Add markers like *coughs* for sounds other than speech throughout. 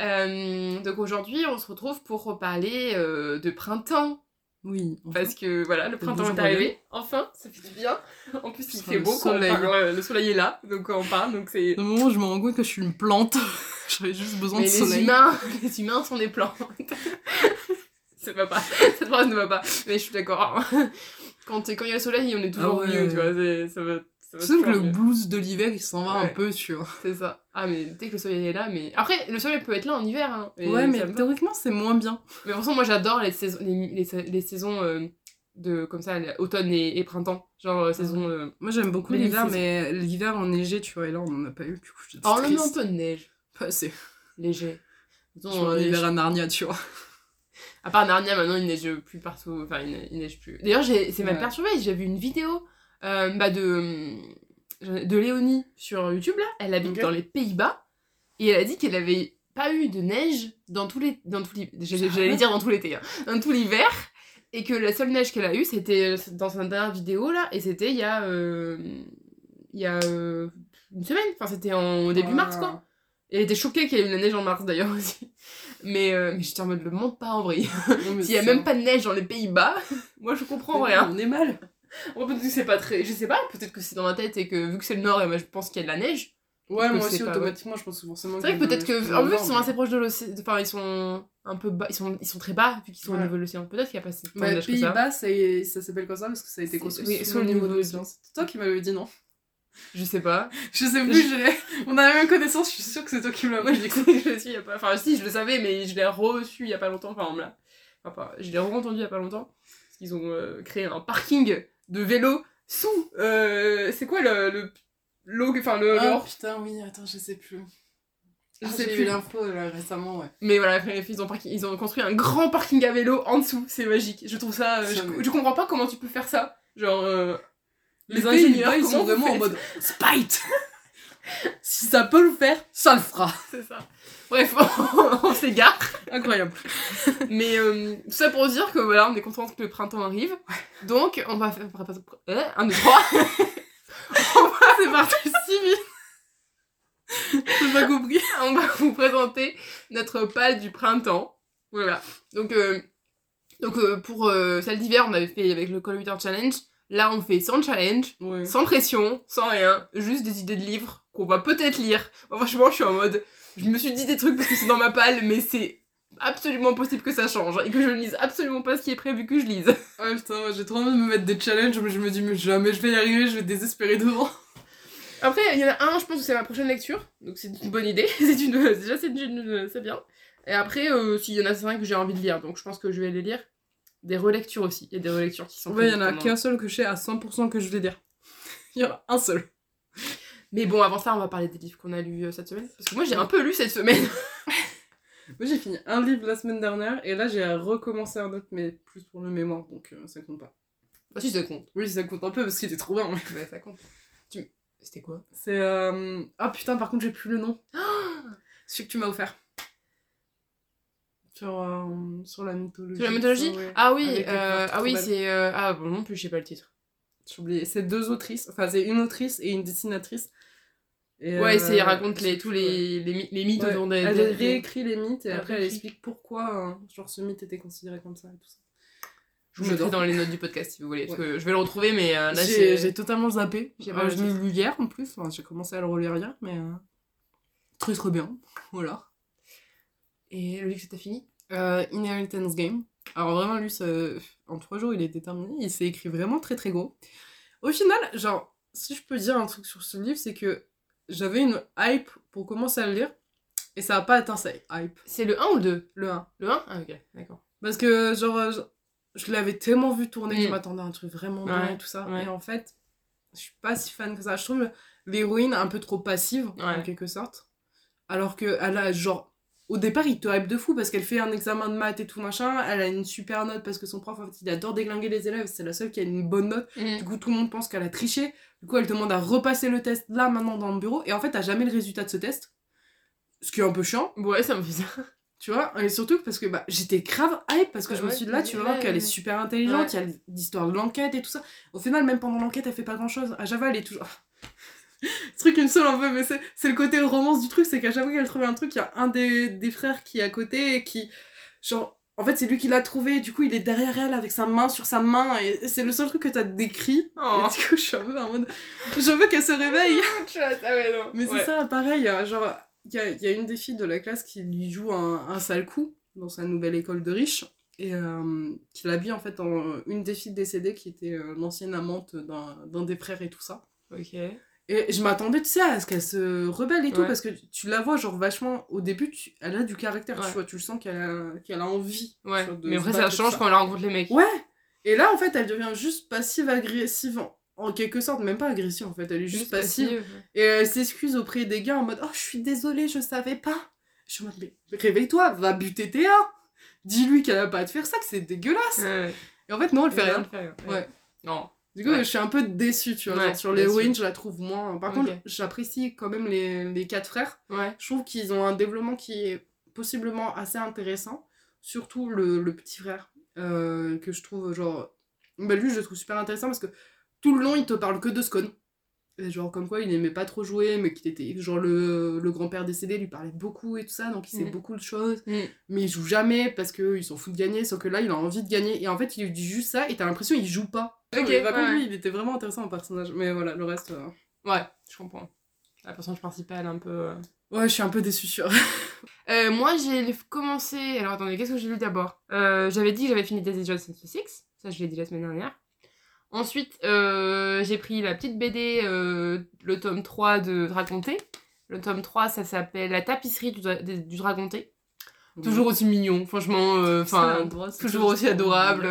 Euh, donc aujourd'hui, on se retrouve pour reparler euh, de printemps. Oui. Parce que voilà, le printemps est arrivé. Enfin, ça fait du bien. En plus, il fait le beau. quand on soleil. parle. le soleil est là, donc on parle. Donc c'est. Au moment où je me rends compte que je suis une plante, *laughs* j'avais juste besoin Mais de les soleil. humains, *laughs* les humains sont des plantes. *laughs* ça va pas. Cette phrase ne va pas. Mais je suis d'accord. Quand quand il y a le soleil, on est toujours Ah ouais. mieux, tu vois. Ça va. Tu sais que le mieux. blues de l'hiver, il s'en va un Ouais. peu sur. C'est ça. Ah, mais dès que le soleil est là, mais. Après, le soleil peut être là en hiver. Hein, ouais, mais théoriquement, c'est moins bien. Mais de toute façon, moi j'adore les saisons, les, les- les saisons euh, de comme ça, automne et, et printemps. Genre euh, saison. euh, Moi, j'aime beaucoup l'hiver, mais l'hiver enneigé, tu vois, et là, on en a pas eu, du coup, Oh, on a un peu de neige, Pas assez. léger. Tu vois, euh, l'hiver à Narnia, tu vois. À part Narnia, maintenant il neige plus partout. Enfin, il, ne- il neige plus. D'ailleurs, c'est Ouais. perturbé. J'ai vu une vidéo euh, bah, de, de Léonie sur YouTube là. Elle habite dans les Pays-Bas. Et elle a dit qu'elle avait pas eu de neige dans tous les dans tous les j'allais dire dans tout l'été hein, dans tout l'hiver. Et que la seule neige qu'elle a eue c'était dans sa dernière vidéo là. Et c'était il y a euh, il y a euh, une semaine. Enfin c'était en début mars quoi. Et elle était choquée qu'il y ait eu de la neige en mars d'ailleurs *laughs* aussi. Mais euh, mais j'étais en mode le monde pas en vrille. S'il y a même pas de neige dans les Pays-Bas *laughs* moi je comprends rien. On est mal. Bon, peut-être que c'est pas très je sais pas peut-être que c'est dans ma tête et que vu que c'est le nord et moi je pense qu'il y a de la neige Ouais, moi aussi, automatiquement, je pense que forcément. c'est vrai que peut-être que en plus ils sont assez proches de l'océan enfin ils sont un peu bas ils sont ils sont très bas vu qu'ils sont au niveau de l'océan peut-être qu'il y a pas tant de ça Pays-Bas, c'est- ça s'appelle comme ça parce que ça a été construit oui, sous le niveau de l'océan. C'est toi qui m'avais dit non. je sais pas *laughs* Je sais plus, *laughs* on a la même connaissance, je suis sûre que c'est toi qui me l'as moi je l'ai je suis y a pas enfin si je le savais mais je l'ai reçu il y a pas longtemps enfin on me l'a enfin je l'ai re-entendu il y a pas longtemps parce qu'ils ont euh, créé un parking de vélo sous euh, c'est quoi le le l'eau enfin le, Oh putain, oui, attends, je sais plus. je Ah, sais plus l'info là, récemment, ouais. Mais voilà, ils ont, parking- ils ont construit un grand parking à vélo en dessous, c'est magique. Je trouve ça. euh, je, comprends pas comment tu peux faire ça. Genre. euh, les Les ingénieurs, ils sont vraiment en mode spite *laughs* Si ça peut le faire, ça le fera C'est ça. Bref, *laughs* on, s'égare. Incroyable. Mais euh, tout ça pour dire que voilà, on est content que le printemps arrive. Donc, on va faire. Euh, un, deux, trois. *laughs* C'est parti si vite J'ai pas compris. on va vous présenter notre pal du printemps. Voilà. Donc, euh, donc pour celle d'hiver, on avait fait avec le Call Reader Challenge. Là, on fait sans challenge. Ouais. sans pression, sans rien, juste des idées de livres qu'on va peut-être lire. Moi, franchement, je suis en mode, je me suis dit des trucs parce que c'est dans ma palle, mais c'est absolument possible que ça change et que je ne lise absolument pas ce qui est prévu que je lise. Ouais, putain, moi j'ai trop envie de me mettre des challenges, mais je me dis, mais jamais je vais y arriver, je vais désespérer devant. Après, il y en a un, je pense que c'est ma prochaine lecture, donc c'est une bonne idée. *laughs* c'est une, déjà, c'est une, c'est bien. Et après, euh, s'il y en a cinq que j'ai envie de lire, donc je pense que je vais les lire. Des relectures aussi. Il y a des relectures qui sont. Ouais, il y en a qu'un seul que je sais à 100% que je vais lire. *laughs* Il y en a un seul. Mais bon, avant ça, on va parler des livres qu'on a lus euh, cette semaine. Parce que moi, j'ai un peu lu cette semaine. *laughs* Moi j'ai fini un livre la semaine dernière, et là j'ai recommencé un autre, mais plus pour le mémoire, donc euh, ça compte pas. Ah, si, ça compte. Oui, ça compte un peu parce qu'il était trop bien. mais- Ouais, ça compte. Tu... C'était quoi? C'est. Euh... Ah putain, par contre, j'ai plus le nom. *gasps* Celui que tu m'as offert. Sur, euh, sur la mythologie. Sur la mythologie? Ouais. Ah oui, euh, ah oui, c'est euh, ah bon non plus, je sais pas le titre. J'ai oublié. C'est deux autrices. Enfin, c'est une autrice et une dessinatrice. Et, ouais, euh, il raconte les tous les, les, les mythes Ouais, autour des. Elle réécrit les mythes et Elle après elle explique pourquoi euh, genre ce mythe était considéré comme ça et tout ça. Je vous mettrai dans les notes du podcast si vous voulez, parce Ouais. que je vais le retrouver, mais euh, là J'ai totalement zappé. j'ai Euh, pas lu hier en plus. Enfin, j'ai commencé à le relire hier, mais euh, très très bien. *laughs* Voilà. Et le livre t'as fini? Euh, Inheritance Game. Alors vraiment lui, ça- en trois jours il est déterminé. Il s'est écrit vraiment très très gros. Au final, genre, si je peux dire un truc sur ce livre, c'est que j'avais une hype pour commencer à le lire et ça a pas atteint sa hype. C'est le 1 ou le 2 Le 1. Le 1 Ah ok, d'accord. Parce que, genre, euh, je, je l'avais tellement vu tourner que je Mm. m'attendais à un truc vraiment bien Ouais, et tout ça. ouais. Et en fait, je suis pas si fan que ça. Je trouve l'héroïne un peu trop passive, en quelque sorte. Alors qu'elle a, genre, au départ, il te hype de fou parce qu'elle fait un examen de maths et tout machin. Elle a une super note parce que son prof, en fait, il adore déglinguer les élèves. C'est la seule qui a une bonne note. Mm. Du coup, tout le monde pense qu'elle a triché. Du coup, elle demande à repasser le test là, maintenant, dans le bureau. Et en fait, t'as jamais le résultat de ce test. Ce qui est un peu chiant, Ouais, ça me fait ça. *laughs* tu vois? Et surtout parce que bah, j'étais grave hype parce que je me suis dit là, tu ouais, voir qu'elle ouais. est super intelligente. Il y a l'histoire de l'enquête et tout ça. Au final, même pendant l'enquête, elle fait pas grand chose. À Java, elle est toujours. Ce truc, il me saoule un peu, mais c'est le côté romance du truc, c'est qu'à chaque fois qu'elle trouve un truc, il y a un des, des frères qui est à côté et qui. Genre, en fait, c'est lui qui l'a trouvé, du coup, il est derrière elle avec sa main sur sa main, et c'est le seul truc que t'as décrit. Oh. Et du coup, je suis un peu en mode. Je veux qu'elle se réveille! *laughs* Ah ouais, non. Mais c'est ça, pareil, euh, genre, il y a, y a une des filles de la classe qui lui joue un, un sale coup dans sa nouvelle école de riche, et euh, qui l'habille en fait en une des filles décédées qui était euh, l'ancienne amante d'un d'un des frères et tout ça. Ok. Et je m'attendais, tu sais, à ce qu'elle se rebelle et tout, parce que tu la vois, genre, vachement, au début, tu- elle a du caractère, Ouais. tu vois, tu le sens qu'elle a, a envie. Ouais. vois, de Mais après, ça change quand elle rencontre les mecs. Ouais Et là, en fait, elle devient juste passive-agressive, en, en quelque sorte, même pas agressive, en fait, elle est juste, passive. Et elle s'excuse auprès des gars en mode Oh, je suis désolée, je savais pas. Je suis en mode Mais réveille-toi, va buter Théa. Dis-lui qu'elle a pas à te faire ça, que c'est dégueulasse. Ouais. Et en fait, non, elle fait rien. elle fait rien. Ouais. Non. Du coup, Ouais. je suis un peu déçue, tu vois. Ouais, genre, sur l'héroïne, je la trouve moins. Par contre, j'apprécie quand même les, les quatre frères. Ouais. Je trouve qu'ils ont un développement qui est possiblement assez intéressant. Surtout le, le petit frère, euh, que je trouve, genre... Bah, lui, je le trouve super intéressant parce que tout le long, il te parle que de Scone. Et genre, comme quoi, il aimait pas trop jouer, mais qu'il était... Genre, le, le grand-père décédé lui parlait beaucoup et tout ça, donc il sait Mhm. beaucoup de choses. Mm. Mais il joue jamais parce qu'ils s'en foutent de gagner, sauf que là, il a envie de gagner. Et en fait, il lui dit juste ça, et t'as l'impression qu'il joue pas. Ok, Mais par contre, lui, il était vraiment intéressant en personnage. Mais voilà, le reste... euh, Ouais, je comprends. La personnage principale, un peu. euh. Ouais, je suis un peu déçue sur... *laughs* Euh, moi, j'ai commencé. Alors attendez, qu'est-ce que j'ai lu d'abord? J'avais dit que j'avais fini Daisy Jones 6. Ça, je l'ai dit la semaine dernière. Ensuite, j'ai pris la petite BD, le tome 3 de Dragonté. Le tome 3, ça s'appelle La tapisserie du, dra- du Dragonté. Toujours aussi mignon, franchement. Enfin, toujours aussi adorable.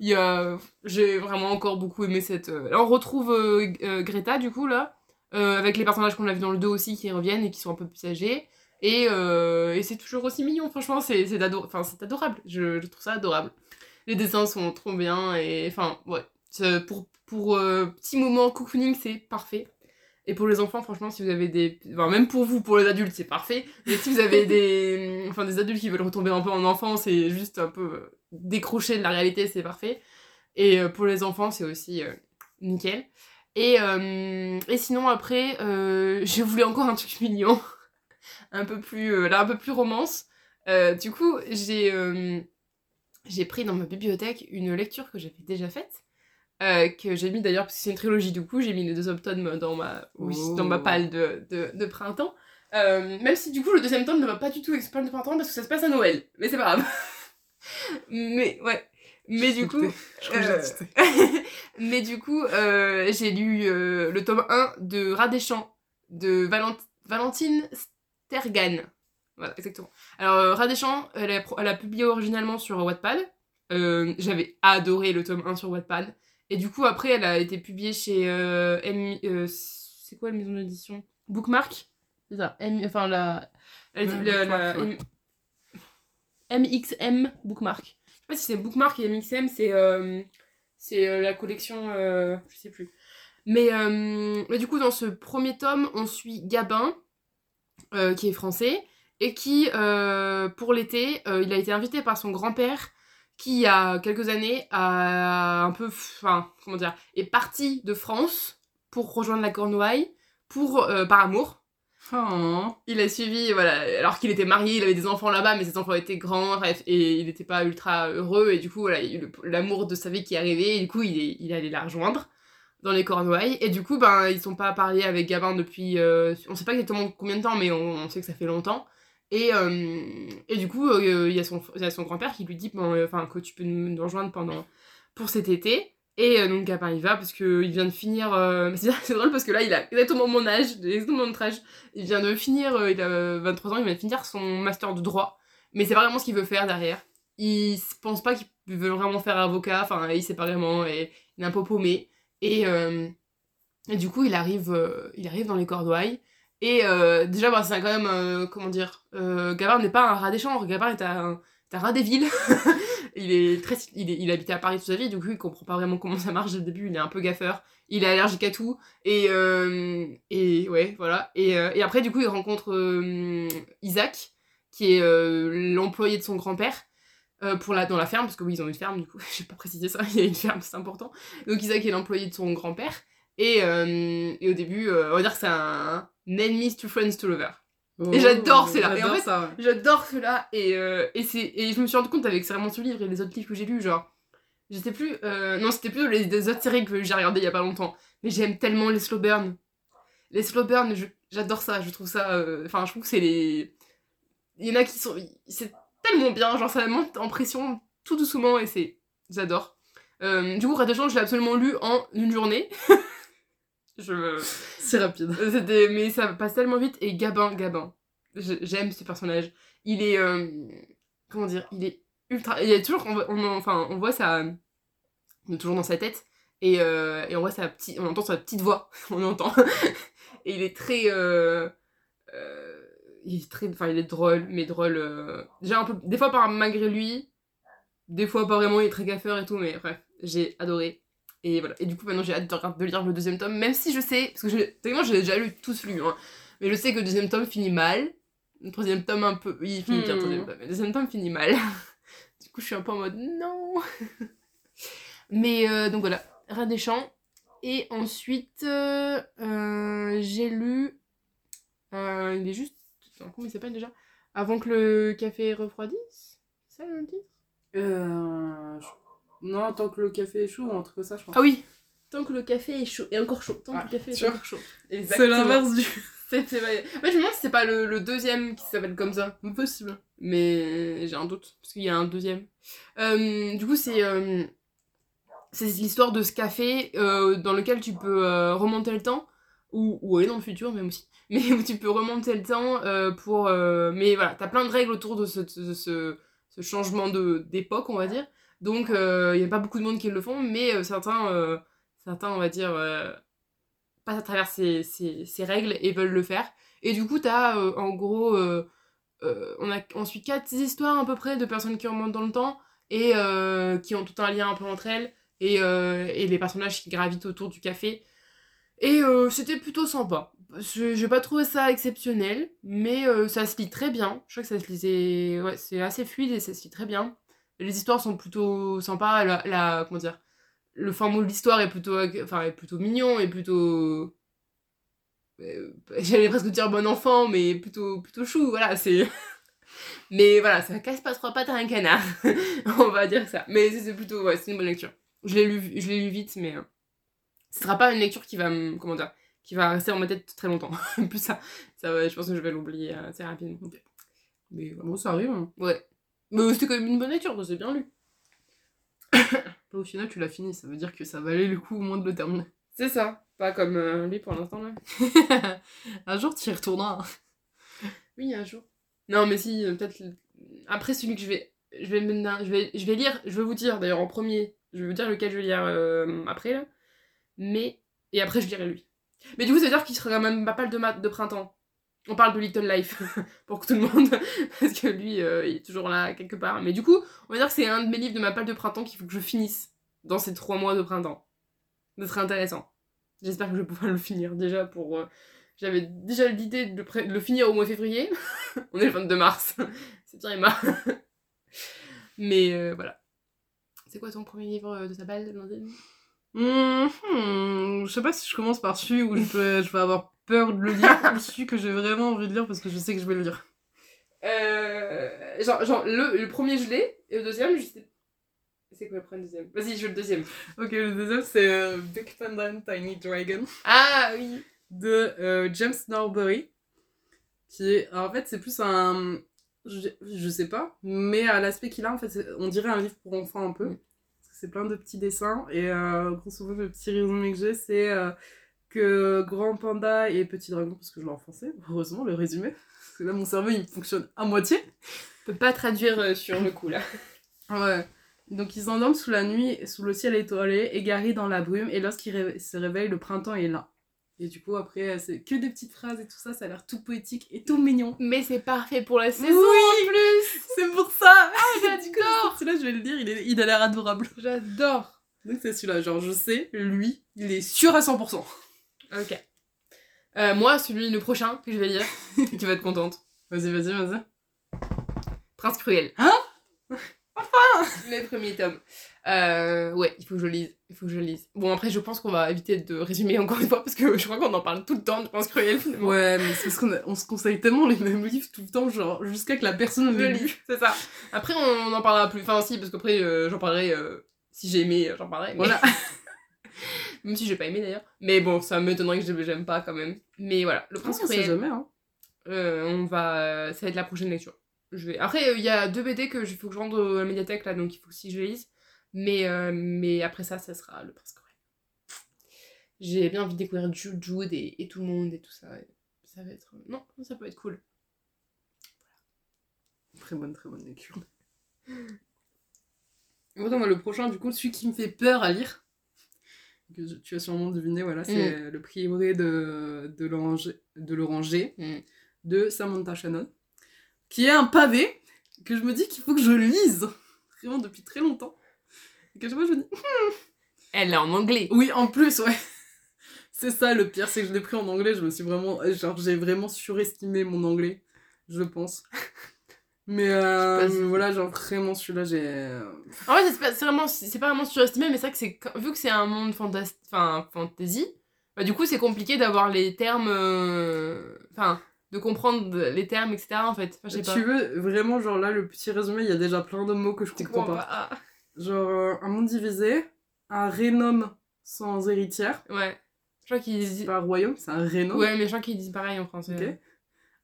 Euh, Il y a... J'ai vraiment encore beaucoup aimé cette... euh, Là, on retrouve euh, euh, Greta, du coup, là, euh, avec les personnages qu'on a vus dans le 2 aussi, qui reviennent et qui sont un peu plus âgés. Et, euh, et c'est toujours aussi mignon, franchement, c'est ador- enfin, adorable. Je, je trouve ça adorable. Les dessins sont trop bien, et enfin, ouais. Pour, pour euh, petit moment cocooning, c'est parfait. Et pour les enfants, franchement, si vous avez des... Enfin, même pour vous, pour les adultes, c'est parfait. Mais si vous avez *laughs* des... Enfin, des adultes qui veulent retomber un peu en enfance et juste un peu euh, décrocher de la réalité, c'est parfait. Et euh, pour les enfants, c'est aussi euh, nickel. Et, euh, et sinon, après, *laughs* j'ai voulu encore un truc mignon. *laughs* un peu plus... là, un peu plus romance. Du coup, j'ai... j'ai pris dans ma bibliothèque une lecture que j'avais déjà faite. euh, que j'ai mis d'ailleurs, parce que c'est une trilogie du coup, j'ai mis les deux tomes dans ma, oui, Oh. dans ma palle de, de, de printemps. Euh, même si du coup le deuxième tome ne va pas du tout exploser de printemps parce que ça se passe à Noël. Mais c'est pas grave. *laughs* Mais ouais. Mais du coup, *laughs* euh, *laughs* mais du coup, euh, j'ai lu euh, le tome 1 de Rat des Champs de Valent- Valentine Stergan. Voilà, exactement. Alors, Rat des Champs, elle a, pro- elle a publié originalement sur Wattpad. J'avais adoré le tome 1 sur Wattpad. Et du coup, après, elle a été publiée chez M- c'est quoi la maison d'édition? Bookmark? C'est ça. M- enfin, la, la, Ouais, la- la- Bookmark, ouais. MXM Bookmark. Je sais pas si c'est Bookmark et MXM, c'est euh, euh, la collection, euh, je sais plus. Mais, mais du coup, dans ce premier tome, on suit Gabin, qui est français, et qui, pour l'été, il a été invité par son grand-père, qui, il y a quelques années, a un peu, enfin, comment dire, est parti de France pour rejoindre la Cornouaille, pour, par amour. Oh. Il a suivi, voilà, alors qu'il était marié, il avait des enfants là-bas, mais ses enfants étaient grands, bref, et il n'était pas ultra heureux, et du coup, l'amour de sa vie qui est arrivé, et du coup, il est, il allé la rejoindre dans les Cornouailles, et du coup, ben, ils sont pas parlé avec Gabin depuis, euh, on sait pas exactement combien de temps, mais on, sait que ça fait longtemps, et, euh, et du coup, euh, il y a son, son grand-père qui lui dit, euh, enfin, que tu peux nous nous rejoindre pendant, pour cet été, et euh, donc Gabin il va parce qu'il vient de finir. euh, *laughs* c'est drôle parce que là il a exactement mon âge, exactement notre âge. Il vient de finir, euh, il a euh, 23 ans, il vient de finir son master de droit. Mais c'est pas vraiment ce qu'il veut faire derrière. Il pense pas qu'il veut vraiment faire avocat, enfin il sait pas vraiment, et il est un peu paumé. Et, du coup il arrive, il arrive dans les Cornouailles Et déjà, bah, c'est quand même, comment dire, Gabin n'est pas un rat des champs, Gabin est un, des villes. *laughs* il, est très, il, est, il habitait à Paris toute sa vie, du coup il comprend pas vraiment comment ça marche dès le début, il est un peu gaffeur, il est allergique à tout, et, euh, et ouais, voilà. Et, euh, et après, du coup, il rencontre euh, Isaac, qui est l'employé de son grand-père. pour dans la ferme, parce que oui, ils ont une ferme, du coup, *laughs* j'ai pas précisé ça, *laughs* il y a une ferme, c'est important. Donc Isaac est l'employé de son grand-père, et, et au début, on va dire que c'est un enemies to friends to lover. Et j'adore cela. Et en J'adore fait, ouais. J'adore cela, et, euh, et, c'est, et je me suis rendu compte avec vraiment ce livre et les autres livres que j'ai lus, genre, je sais plus, euh, non, c'était plus les, les autres séries que j'ai regardées il y a pas longtemps, mais j'aime tellement les slow burn. Les slow burn, je- j'adore ça, je trouve ça, euh, enfin, je trouve que c'est les. Il y en a qui sont. C'est tellement bien, genre, ça monte en pression tout doucement, et c'est. J'adore. Euh, du coup, Red de Champ, je l'ai absolument lu en une journée. *laughs* je. *laughs* C'est rapide. Euh, C'était, mais ça passe tellement vite. Et Gabin, Gabin, j'aime ce personnage. Il est, euh, comment dire, il est ultra. Il y a toujours, on, enfin, on voit ça, on est toujours dans sa tête et, euh, et on voit sa petite, on entend sa petite voix, *laughs* on entend. et il est très, euh, il est très, enfin, il est drôle, mais drôle. déjà un peu, des fois par malgré lui, des fois pas vraiment. Il est très gaffeur et tout, mais bref, j'ai adoré. Et voilà. Et du coup, maintenant, j'ai hâte de, de lire le deuxième tome, même si je sais, parce que je, techniquement, j'ai déjà lu tous lus, hein, mais je sais que le deuxième tome finit mal. Le troisième tome, un peu. Oui, il finit bien, le Hmm. troisième tome. mais Le deuxième tome finit mal. *laughs* du coup, je suis un peu en mode non. *laughs* mais euh, donc voilà, Rat des Champs. Et ensuite, euh, euh, j'ai lu. il est juste. Comment il s'appelle déjà? Avant que le café refroidisse? C'est ça le titre? Euh... je- Non, tant que le café est chaud ou un truc comme ça, je crois. Ah oui Tant que le café est chaud. Et encore chaud. Tant Ah, que le café est encore chaud. c'est l'inverse du... *laughs* C'est, c'est vrai. En fait, je me demande si c'est pas le, le deuxième qui s'appelle comme ça. Possible. Mais j'ai un doute, parce qu'il y a un deuxième. Euh, du coup, c'est, euh, c'est l'histoire de ce café euh, dans lequel tu peux euh, remonter le temps, ou, ou aller dans le futur même aussi, *laughs* mais où tu peux remonter le temps euh, pour... euh, mais voilà, t'as plein de règles autour de ce, de ce, ce changement de, d'époque, on va dire. Donc, il n'y a pas beaucoup de monde qui le font, mais euh, certains, euh, certains, on va dire, euh, passent à travers ces, ces, règles et veulent le faire. Et du coup, t'as euh, en gros... euh, euh, on, a, on suit quatre histoires à peu près de personnes qui remontent dans le temps et euh, qui ont tout un lien un peu entre elles et, euh, et les personnages qui gravitent autour du café. Et euh, c'était plutôt sympa. Je j'ai pas trouvé ça exceptionnel, mais euh, ça se lit très bien. Je crois que ça se lisait. Ouais, c'est assez fluide et ça se lit très bien. Les histoires sont plutôt sympas. La, la- comment dire Le fin mot de l'histoire est plutôt, enfin, est plutôt mignon et plutôt. euh, *laughs* J'allais presque dire bon enfant, mais plutôt, plutôt chou. Voilà, c'est. *laughs* Mais voilà, ça casse pas trois pattes à un canard. *laughs* On va dire ça. Mais c'est plutôt. Ouais, c'est une bonne lecture. Je l'ai lu, je l'ai lu vite, mais. euh, ce sera pas une lecture qui va me. Comment dire Qui va rester dans ma tête très longtemps. Plus ça. ça je pense que je vais l'oublier euh, assez rapidement. Mais. Bon, ça arrive. hein. Ouais. Mais c'était quand même une bonne lecture, c'est bien lu. *coughs* Au final, tu l'as fini, ça veut dire que ça valait le coup au moins de le terminer. C'est ça. Pas comme euh, lui pour l'instant là. *laughs* un jour, tu y retourneras. Oui, un jour. Non, mais si, euh, peut-être. Après celui que je vais. Je vais, je, vais, je vais lire, je vais vous dire d'ailleurs en premier, je vais vous dire lequel je vais lire euh, après là. Mais. Et après je lirai lui. Mais du coup, ça veut dire qu'il sera quand même pas mal de, de printemps. On parle de Little Life *laughs* pour tout le monde. *laughs* Parce que lui, euh, il est toujours là quelque part. Mais du coup, on va dire que c'est un de mes livres de ma palle de printemps qu'il faut que je finisse dans ces trois mois de printemps. Ce serait intéressant. J'espère que je vais pouvoir *laughs* le finir déjà pour. euh, J'avais déjà l'idée de, le de finir au mois de février. On est le 22 mars. C'est bien Emma. Mais euh, voilà. C'est quoi ton premier livre de ta balle, Blandine Mhm. Je sais pas si je commence par celui où je, peux- je vais avoir peur de le lire ou celui que j'ai vraiment envie de lire parce que je sais que je vais le lire. euh, Genre, genre le, le premier je l'ai, et le deuxième, je sais. C'est quoi le premier deuxième? Vas-y, je veux le deuxième. Ok, le deuxième c'est euh, Big Pendant Tiny Dragon Ah oui de euh, James Norbury. Qui est. alors, en fait, c'est plus un. Je, je sais pas, mais à l'aspect qu'il a, en fait, on dirait un livre pour enfants un peu. Parce que c'est plein de petits dessins. Et euh, grosso modo, le petit résumé que j'ai, c'est que Grand Panda et Petit Dragon, parce que je l'ai en français, heureusement, le résumé. Parce que là, mon cerveau, il fonctionne à moitié. Je peux pas traduire euh, sur le coup là. *laughs* Ouais. Donc ils s'endorment sous la nuit, sous le ciel étoilé, égarés dans la brume, et lorsqu'ils ré- se réveillent, le printemps est là. Et du coup, après, c'est que des petites phrases et tout ça, ça a l'air tout poétique et tout mignon. Mais c'est parfait pour la saison Oui en plus C'est pour ça Ah, *laughs* j'adore Celui-là, je vais le dire, il, est- il a l'air adorable. J'adore Donc c'est celui-là, genre je sais, lui, il est sûr à 100%. Ok. Euh, moi, celui le prochain que je vais lire, tu vas être contente. Vas-y, vas-y, vas-y. Prince Cruel. Hein *laughs* Enfin Les premiers tomes. Euh, ouais, il faut que je lise. Il faut que je lise. Bon, après, je pense qu'on va éviter de résumer encore une fois parce que je crois qu'on en parle tout le temps de Prince Cruel finalement. Ouais, mais c'est parce qu'on a- on se conseille tellement les mêmes livres tout le temps, genre jusqu'à que la personne le lis, lit. c'est ça. Après, on en parlera plus. Enfin, si, parce qu'après, euh, j'en parlerai. euh, si j'ai aimé, j'en parlerai. mais- Voilà. *laughs* Même si j'ai pas aimé d'ailleurs. Mais bon, ça m'étonnerait que je- j'aime pas quand même. Mais voilà, le jamais, hein. Euh, on va ça va être la prochaine lecture je vais après il y a deux BD que il faut que je rende à la médiathèque là donc il faut que si je les lise mais euh, mais après ça ça sera le Prince Cruel j'ai bien envie de découvrir Jude, Jude et, et tout le monde et tout ça et ça va être non ça peut être cool Très bonne, très bonne lecture. *laughs* Pourtant, moi, le prochain, du coup, celui qui me fait peur à lire, que tu as sûrement deviné, voilà, c'est Le prieuré de, de l'Oranger- de Mm. de Samantha Shannon, qui est un pavé que je me dis qu'il faut que je lise, vraiment depuis très longtemps. Et que je me dis, elle est en anglais oui, en plus, ouais. C'est ça le pire, c'est que je l'ai pris en anglais, je me suis vraiment. Genre, j'ai vraiment surestimé mon anglais, je pense. Mais euh, si- voilà, genre vraiment celui-là, j'ai. en fait c'est pas, c'est vraiment c'est pas vraiment surestimé mais c'est vrai que c'est vu que c'est un monde fantastique enfin fantasy bah du coup c'est compliqué d'avoir les termes euh, enfin de comprendre les termes etc en fait enfin, je sais pas Tu veux vraiment, genre là, le petit résumé, il y a déjà plein de mots que je comprends pas. pas. Genre, euh, un monde divisé, un rénome sans héritière. Ouais. Je crois qu'ils C'est disent. pas un royaume, c'est un rénome. Ouais, mais je crois qu'ils disent pareil en français. Ok.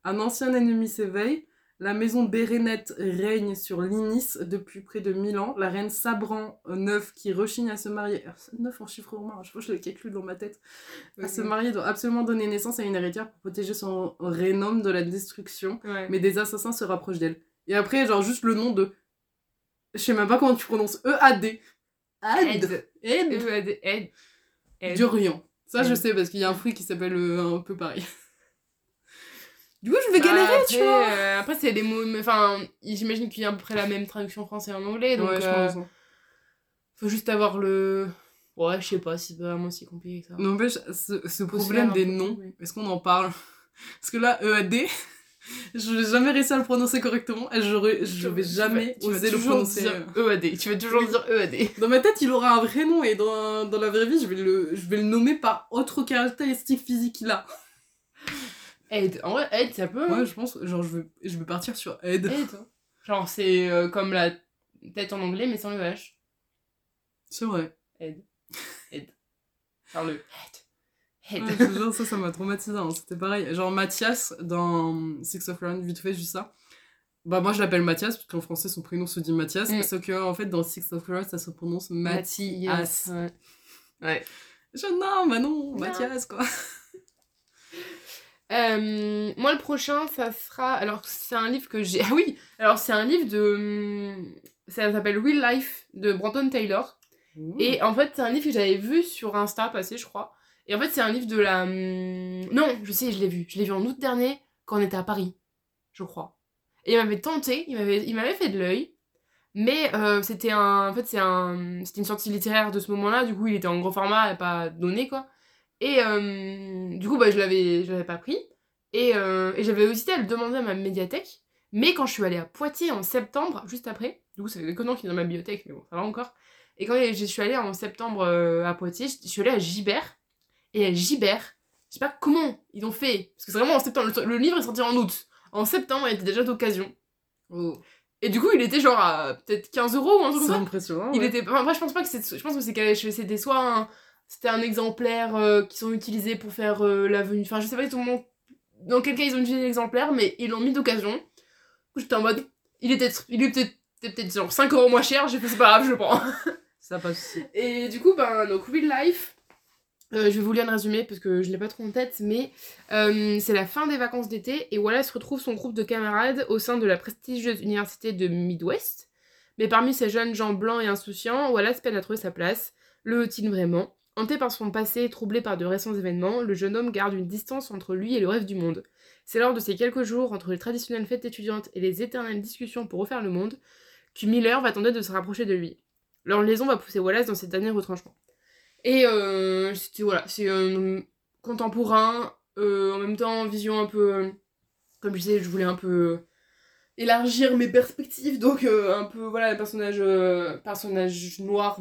Un ancien ennemi s'éveille. La maison Bérénette règne sur l'Inis depuis près de 1000 ans. La reine Sabran IX, qui rechigne à se marier. 9 en chiffre romain, je sais pas, je l'ai calculé dans ma tête. À se marier doit absolument donner naissance à une héritière pour protéger son rénome de la destruction. Ouais. Mais des assassins se rapprochent d'elle. Et après, genre, juste le nom de. Je sais même pas comment tu prononces. E-A-D. Aide. Aide. Aide. Aide. Durian. Ça, je sais parce qu'il y a un fruit qui s'appelle euh, un peu pareil. Du coup, je vais Bah, galérer, tu vois. euh, après, c'est des mots. mais Enfin, j'imagine qu'il y a à peu près la même traduction français et en anglais. Donc, ouais, je euh, pense. hein. faut juste avoir le. Ouais, je sais pas, c'est vraiment si compliqué que ça. N'empêche, ce, ce se problème des noms, est-ce qu'on en parle? Parce que là, EAD, *laughs* je n'ai jamais réussi à le prononcer correctement et je, je vais jamais Tu vas oser le toujours prononcer. EAD. Tu vas toujours dire EAD. *laughs* Dans ma tête, il aura un vrai nom et dans, dans la vraie vie, je vais, le, je vais le nommer par autre caractéristique physique qu'il a. Aide. En vrai, aide, ça peut. hein. Ouais, je pense, genre, je vais, je vais partir sur aide. Aide. hein. Genre, c'est euh, comme la tête en anglais, mais sans le H. C'est vrai. Aide. Aide. Genre le aide. Aide. Ouais, je te jure, ça, ça m'a traumatisé. hein. C'était pareil. Genre Mathias dans Six of Crown, vite fait, juste ça. Bah, moi, je l'appelle Mathias, parce qu'en français, son prénom se dit Mathias. Mm. Sauf que, en fait, dans Six of Crown, ça se prononce Mathias. Ouais. ouais. Je, non, bah non, Non. Mathias, quoi. Euh, moi, le prochain, ça sera. Alors, c'est un livre que j'ai. *laughs* Ah oui Alors, c'est un livre de. Ça s'appelle Real Life de Brandon Taylor. Et en fait, c'est un livre que j'avais vu sur Insta passer, je crois. Et en fait, c'est un livre de la. hum, Non, je sais, je l'ai vu. Je l'ai vu en août dernier quand on était à Paris, je crois. Et il m'avait tenté, il m'avait, il m'avait fait de l'œil. Mais euh, c'était un. En fait, c'est un. C'était une sortie littéraire de ce moment-là. Du coup, il était en gros format et pas donné, quoi. Et euh, du coup, bah, je l'avais, je l'avais pas pris. Et, euh, et j'avais hésité à le demander à ma médiathèque. Mais quand je suis allée à Poitiers en septembre, juste après, du coup, ça fait des conneries qu'il est dans ma bibliothèque, mais bon, ça va encore. Et quand je suis allée en septembre euh, à Poitiers, je suis allée à Gibert. Et à Gibert, je sais pas comment ils ont fait. Parce que c'est vraiment en septembre. Le, le livre est sorti en août. En septembre, il était déjà d'occasion. Oh. Et du coup, il était genre à peut-être 15 euros ou un truc C'est comme ça. impressionnant. Il ouais. était. Enfin, après, je pense pas que c'est. Je pense que c'est soit un. C'était un exemplaire euh, qui sont utilisés pour faire euh, la venue. Enfin, je sais pas exactement dans quel cas ils ont utilisé l'exemplaire, mais ils l'ont mis d'occasion. Du coup, j'étais en mode. Il était, il était peut-être genre 5 euros moins cher. J'ai fait, c'est pas grave, je le prends. *laughs* Ça passe aussi. Et du coup, ben, donc Real Life, euh, je vais vous lire le résumé parce que je l'ai pas trop en tête, mais euh, c'est la fin des vacances d'été et Wallace retrouve son groupe de camarades au sein de la prestigieuse université de Midwest. Mais parmi ces jeunes gens blancs et insouciants, Wallace peine à trouver sa place. Le veut-il vraiment Hanté par son passé et troublé par de récents événements, le jeune homme garde une distance entre lui et le rêve du monde. C'est lors de ces quelques jours, entre les traditionnelles fêtes étudiantes et les éternelles discussions pour refaire le monde, que Miller va tenter de se rapprocher de lui. Leur liaison va pousser Wallace dans ses derniers retranchements. Et euh, c'était voilà, c'est euh, contemporain, euh, en même temps vision un peu, comme je disais, je voulais un peu élargir mes perspectives, donc un peu voilà, personnage, euh, personnage noir,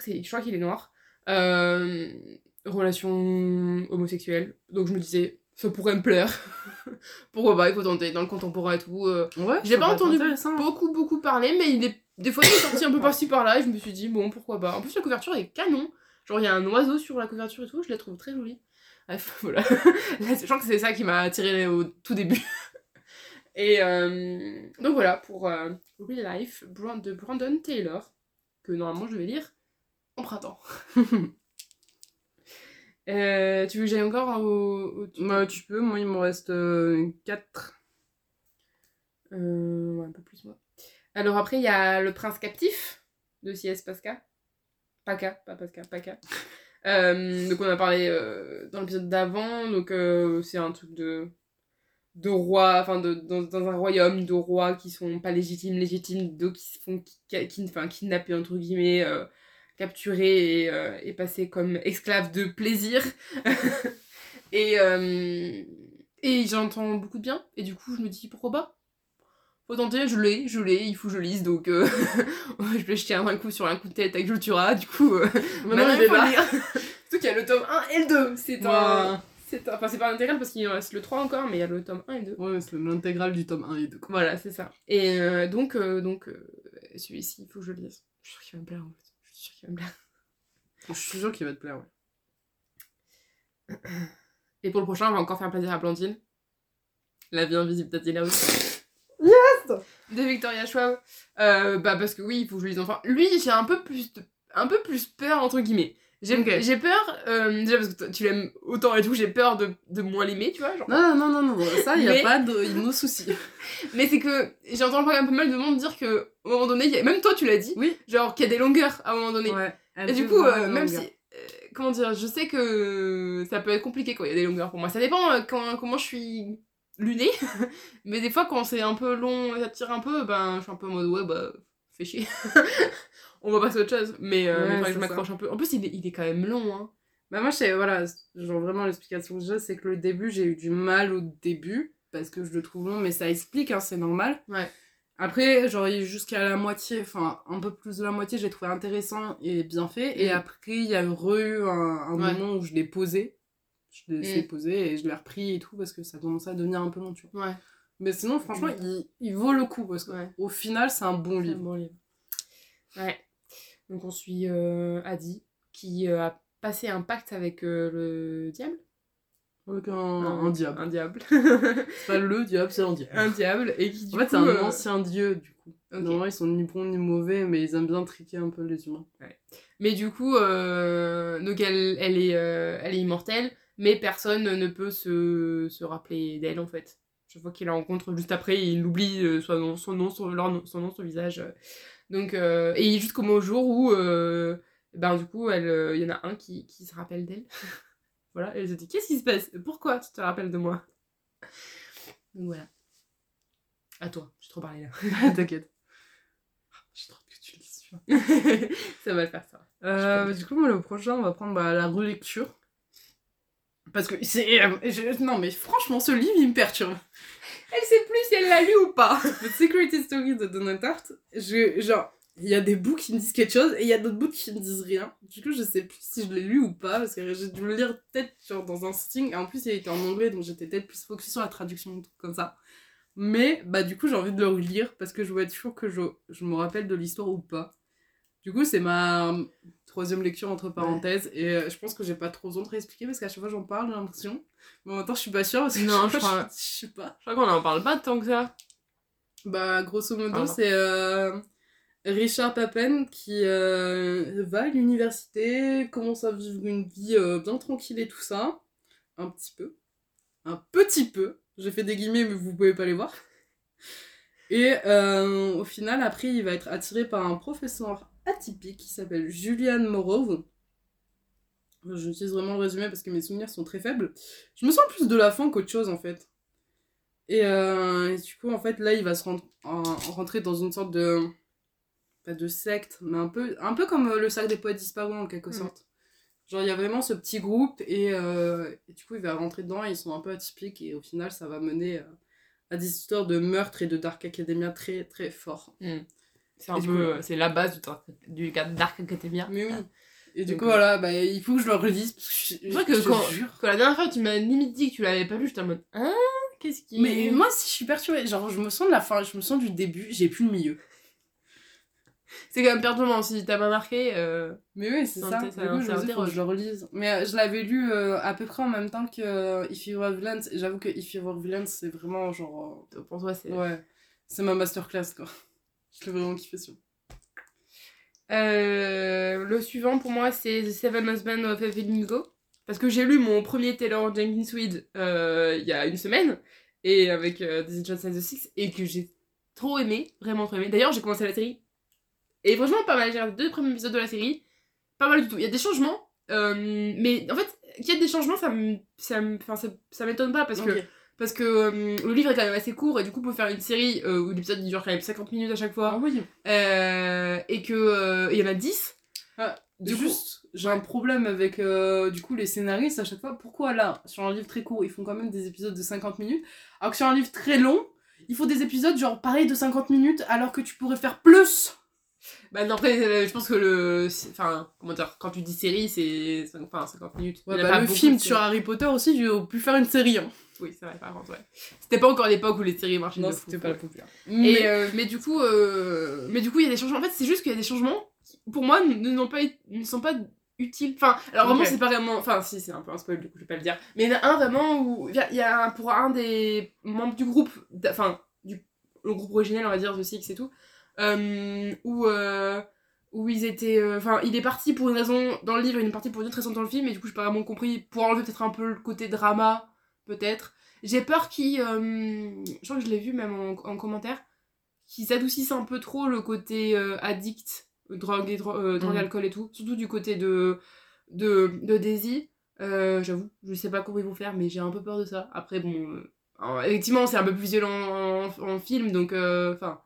c'est, je crois qu'il est noir, euh, relation homosexuelle, donc je me disais ça pourrait me plaire. *laughs* Pourquoi pas, il faut tenter dans le contemporain et tout. euh, Ouais, j'ai pas entendu beaucoup beaucoup parler mais il est des fois il est sorti un peu par-ci par-là et je me suis dit bon pourquoi pas. En plus la couverture est canon. Genre il y a un oiseau sur la couverture et tout je la trouve très jolie. Bref *laughs* voilà. Là, je crois que c'est ça qui m'a attiré au tout début. *laughs* Et euh, donc voilà pour euh, Real Life de Brandon Taylor que normalement je vais lire en printemps *laughs* Euh, tu veux que j'aille encore au, au- Bah, tu peux, moi il me reste 4. Euh, ouais, un peu plus moi. Alors après, il y a Le Prince Captif de C.S. Pasca. Paca, pas Pasca, Paca. *laughs* Euh, donc on a parlé euh, dans l'épisode d'avant, donc euh, c'est un truc de de rois, enfin de, dans, dans un royaume de rois qui sont pas légitimes, légitimes, donc qui se font qui, qui, enfin, kidnapper entre guillemets, euh, capturés et, euh, et comme esclaves de plaisir. *laughs* et euh, et j'entends beaucoup de bien, et du coup je me dis pourquoi pas? Faut tenter, je l'ai, je l'ai, il faut que je lise, donc euh, *laughs* je vais jeter un coup sur un coup de tête avec Jotura, du coup, euh, *laughs* Maintenant, il est là. Surtout qu'il y a le tome 1 et le 2, c'est Ouais. un... c'est un- Enfin, c'est pas intégral parce qu'il en reste le 3 encore, mais il y a le tome 1 et 2. Ouais, c'est l'intégrale du tome 1 et 2. quoi. Voilà, c'est ça. Et euh, donc, euh, donc celui-ci, il faut que je le lise. Je suis qu'il va me plaire, en fait. Je suis sûre qu'il va me plaire. Je suis sûre qu'il va te plaire, ouais. Et pour le prochain, on va encore faire plaisir à Blandine. La vie invisible d'Adila aussi. Yes De Victoria Schwab. Euh, bah parce que oui, il faut que je lise enfin. Lui, j'ai un peu plus de- un peu plus peur entre guillemets. J'ai peur euh, déjà parce que tu l'aimes autant et tout, j'ai peur de, de moins l'aimer, tu vois, genre. Non, non, non, non, non, ça, il n'y a Mais- pas de nos soucis. *laughs* Mais c'est que j'entends quand même pas mal de monde dire que au moment donné, a- même toi tu l'as dit, Oui. genre qu'il y a des longueurs à un moment donné. Ouais. Et du coup, euh, même si. euh, comment dire, je sais que ça peut être compliqué quand il y a des longueurs pour moi. Ça dépend euh, quand, comment je suis lunée. *laughs* mais des fois, quand c'est un peu long, ça tire un peu, ben je suis un peu en mode ouais, bah, fais chier. *laughs* On va passer à autre chose. Mais, euh, Ouais, mais je m'accroche un peu. En plus, il est, il est quand même long, hein. Bah moi, je voilà, genre vraiment l'explication que j'ai, c'est que le début, j'ai eu du mal au début, parce que je le trouve long, mais ça explique, hein, c'est normal. Ouais. Après, genre jusqu'à la moitié, enfin un peu plus de la moitié, j'ai trouvé intéressant et bien fait. Et Mm. après, il y a eu un, un Ouais. moment où je l'ai posé. Je l'ai laissé Mm. poser et je l'ai repris et tout, parce que ça commençait à devenir un peu long, tu vois. Ouais. Mais sinon, franchement, Mm. il, il vaut le coup, parce qu'au Ouais. final, c'est un bon un livre. bon livre. Ouais. Donc on suit euh, Adi qui euh, a passé un pacte avec euh, le diable. Avec un, un diable. Un diable. *laughs* C'est pas le diable, c'est un diable. un diable et qui du En fait, c'est un euh, ancien dieu, du coup. ok. Normalement, ils sont ni bons ni mauvais, mais ils aiment bien triquer un peu les humains. Mais du coup, euh, donc elle, elle, est, euh, elle est immortelle, mais personne ne peut se, se rappeler d'elle en fait. Chaque fois qu'il la rencontre juste après, il oublie son nom, son nom, son, nom, son, nom, son visage. Donc, et jusqu'au moment- jour où, ben du coup, il y en a un qui, qui se rappelle d'elle. *laughs* voilà, et elle se dit Qu'est-ce qui se passe? Pourquoi tu te rappelles de moi? Donc voilà. À toi, *laughs* j'ai trop parlé là. T'inquiète. J'ai trop que tu lises *laughs* celui-là. ça va le faire ça. Euh, du coup, moi, le prochain, on va prendre bah, la relecture. Parce que c'est. euh, je- Non, mais franchement, ce livre, il me perturbe. Elle sait plus si elle l'a lu ou pas. *laughs* The Secret Story de Donna Tartt, je, genre, il y a des bouts qui me disent quelque chose et il y a d'autres bouts qui me disent rien. Du coup, je sais plus si je l'ai lu ou pas parce que j'ai dû le lire peut-être genre dans un sitting et en plus il était en anglais donc j'étais peut-être plus focus sur la traduction tout comme ça. Mais bah du coup, j'ai envie de le relire parce que je veux être sûre que je, je me rappelle de l'histoire ou pas. Du coup, c'est ma troisième lecture entre parenthèses et euh, je pense que j'ai pas trop besoin de réexpliquer parce qu'à chaque fois j'en parle, j'ai l'impression. Mais en même temps, je suis pas sûre parce que Non, je, crois- je sais pas. Je crois qu'on en parle pas tant que ça. Bah, grosso modo, c'est euh, Richard Papen qui euh, va à l'université, commence à vivre une vie euh, bien tranquille et tout ça. Un petit peu. Un petit peu. J'ai fait des guillemets, mais vous pouvez pas les voir. Et euh, au final, après, il va être attiré par un professeur atypique qui s'appelle Julian Morrow. J'utilise vraiment le résumé parce que mes souvenirs sont très faibles. Je me sens plus de la fin qu'autre chose en fait. Et, et du coup, en fait, là, il va se rent- en- rentrer dans une sorte de. Pas de secte, mais un peu, un peu comme euh, le sac des poètes disparus en quelque Mm. sorte. Genre, il y a vraiment ce petit groupe et, euh, et du coup, il va rentrer dedans et ils sont un peu atypiques et au final, ça va mener euh, à des histoires de meurtre et de Dark Academia très très forts. C'est un Et peu. C'est la base du, du Dark Academia. Mais oui. Et du Donc, coup, voilà, bah, il faut que je le relise. parce que je- je que te quand, jure. quand la dernière fois tu m'as limite dit que tu l'avais pas lu, j'étais en mode Hein Qu'est-ce qui. Mais moi, si je suis perturbée, genre, je me sens de la fin, je me sens du début, j'ai plus le milieu. C'est quand même perturbant si t'as pas marqué. euh, Mais oui, c'est Ça ça. Du coup, je ça me dis, faut que interroge. je le relise. Mais euh, je l'avais lu euh, à peu près en même temps que If You Were Villain. Et J'avoue que If You Were Villain, c'est vraiment genre. Pour toi, c'est. Ouais. C'est ma masterclass, quoi. *laughs* Je l'ai vraiment kiffé sur. Euh, le suivant pour moi c'est The Seven Husbands of Evelyn Hugo. Parce que j'ai lu mon premier Taylor Jenkins Reid il y a une semaine, et avec Johnson and the Six, et que j'ai trop aimé, vraiment trop aimé. D'ailleurs, j'ai commencé la série, et franchement, pas mal. J'ai regardé deux premiers épisodes de la série, pas mal du tout. Il y a des changements, euh, mais en fait, qu'il y ait des changements, ça me- ça me- enfin, ça, ça m'étonne pas, parce que parce que euh, le livre est quand même assez court et du coup pour faire une série euh, où l'épisode dure quand même 50 minutes à chaque fois Ah oui. et que il y en a 10 Ah, Du coup- juste, j'ai un problème avec du coup les scénaristes à chaque fois. Pourquoi là, sur un livre très court, ils font quand même des épisodes de 50 minutes, alors que sur un livre très long, il faut des épisodes genre pareil de 50 minutes, alors que tu pourrais faire plus. Bah non après euh, je pense que le enfin comment dire quand tu dis série c'est enfin 50 minutes Ouais, bah, le film de sur. Harry Potter aussi, j'ai pu faire une série. Hein. oui c'est vrai par contre ouais c'était pas encore l'époque où les séries marchaient Non, de c'était pas ouais. la populaire. Mais euh, mais du coup, euh, mais du coup, il y a des changements. En fait, c'est juste qu'il y a des changements qui, pour moi, ne, pas, ne sont pas utiles. Enfin, alors vraiment, Ok. c'est pas vraiment. Enfin, si, c'est un peu un spoil, du coup, je vais pas le dire. Mais il y en a un vraiment où il y y a un- pour un des membres du groupe, enfin, du le groupe originel, on va dire, The Six et tout, où. euh, où ils étaient. euh, Enfin, il est parti pour une raison dans le livre et une partie pour une autre raison dans le film, et du coup, j'ai pas vraiment compris. Pour enlever peut-être un peu le côté drama, peut-être. J'ai peur qu'ils. euh, je crois que je l'ai vu même en, en commentaire. Qu'ils adoucissent un peu trop le côté euh, addict, euh, drogue et, dro- euh, drogue, Mhm. alcool et tout. Surtout du côté de, de, de Daisy. Euh, J'avoue, je sais pas comment ils vont faire, mais j'ai un peu peur de ça. Après, bon. euh, alors, effectivement, c'est un peu plus violent en, en film, donc. euh, Enfin.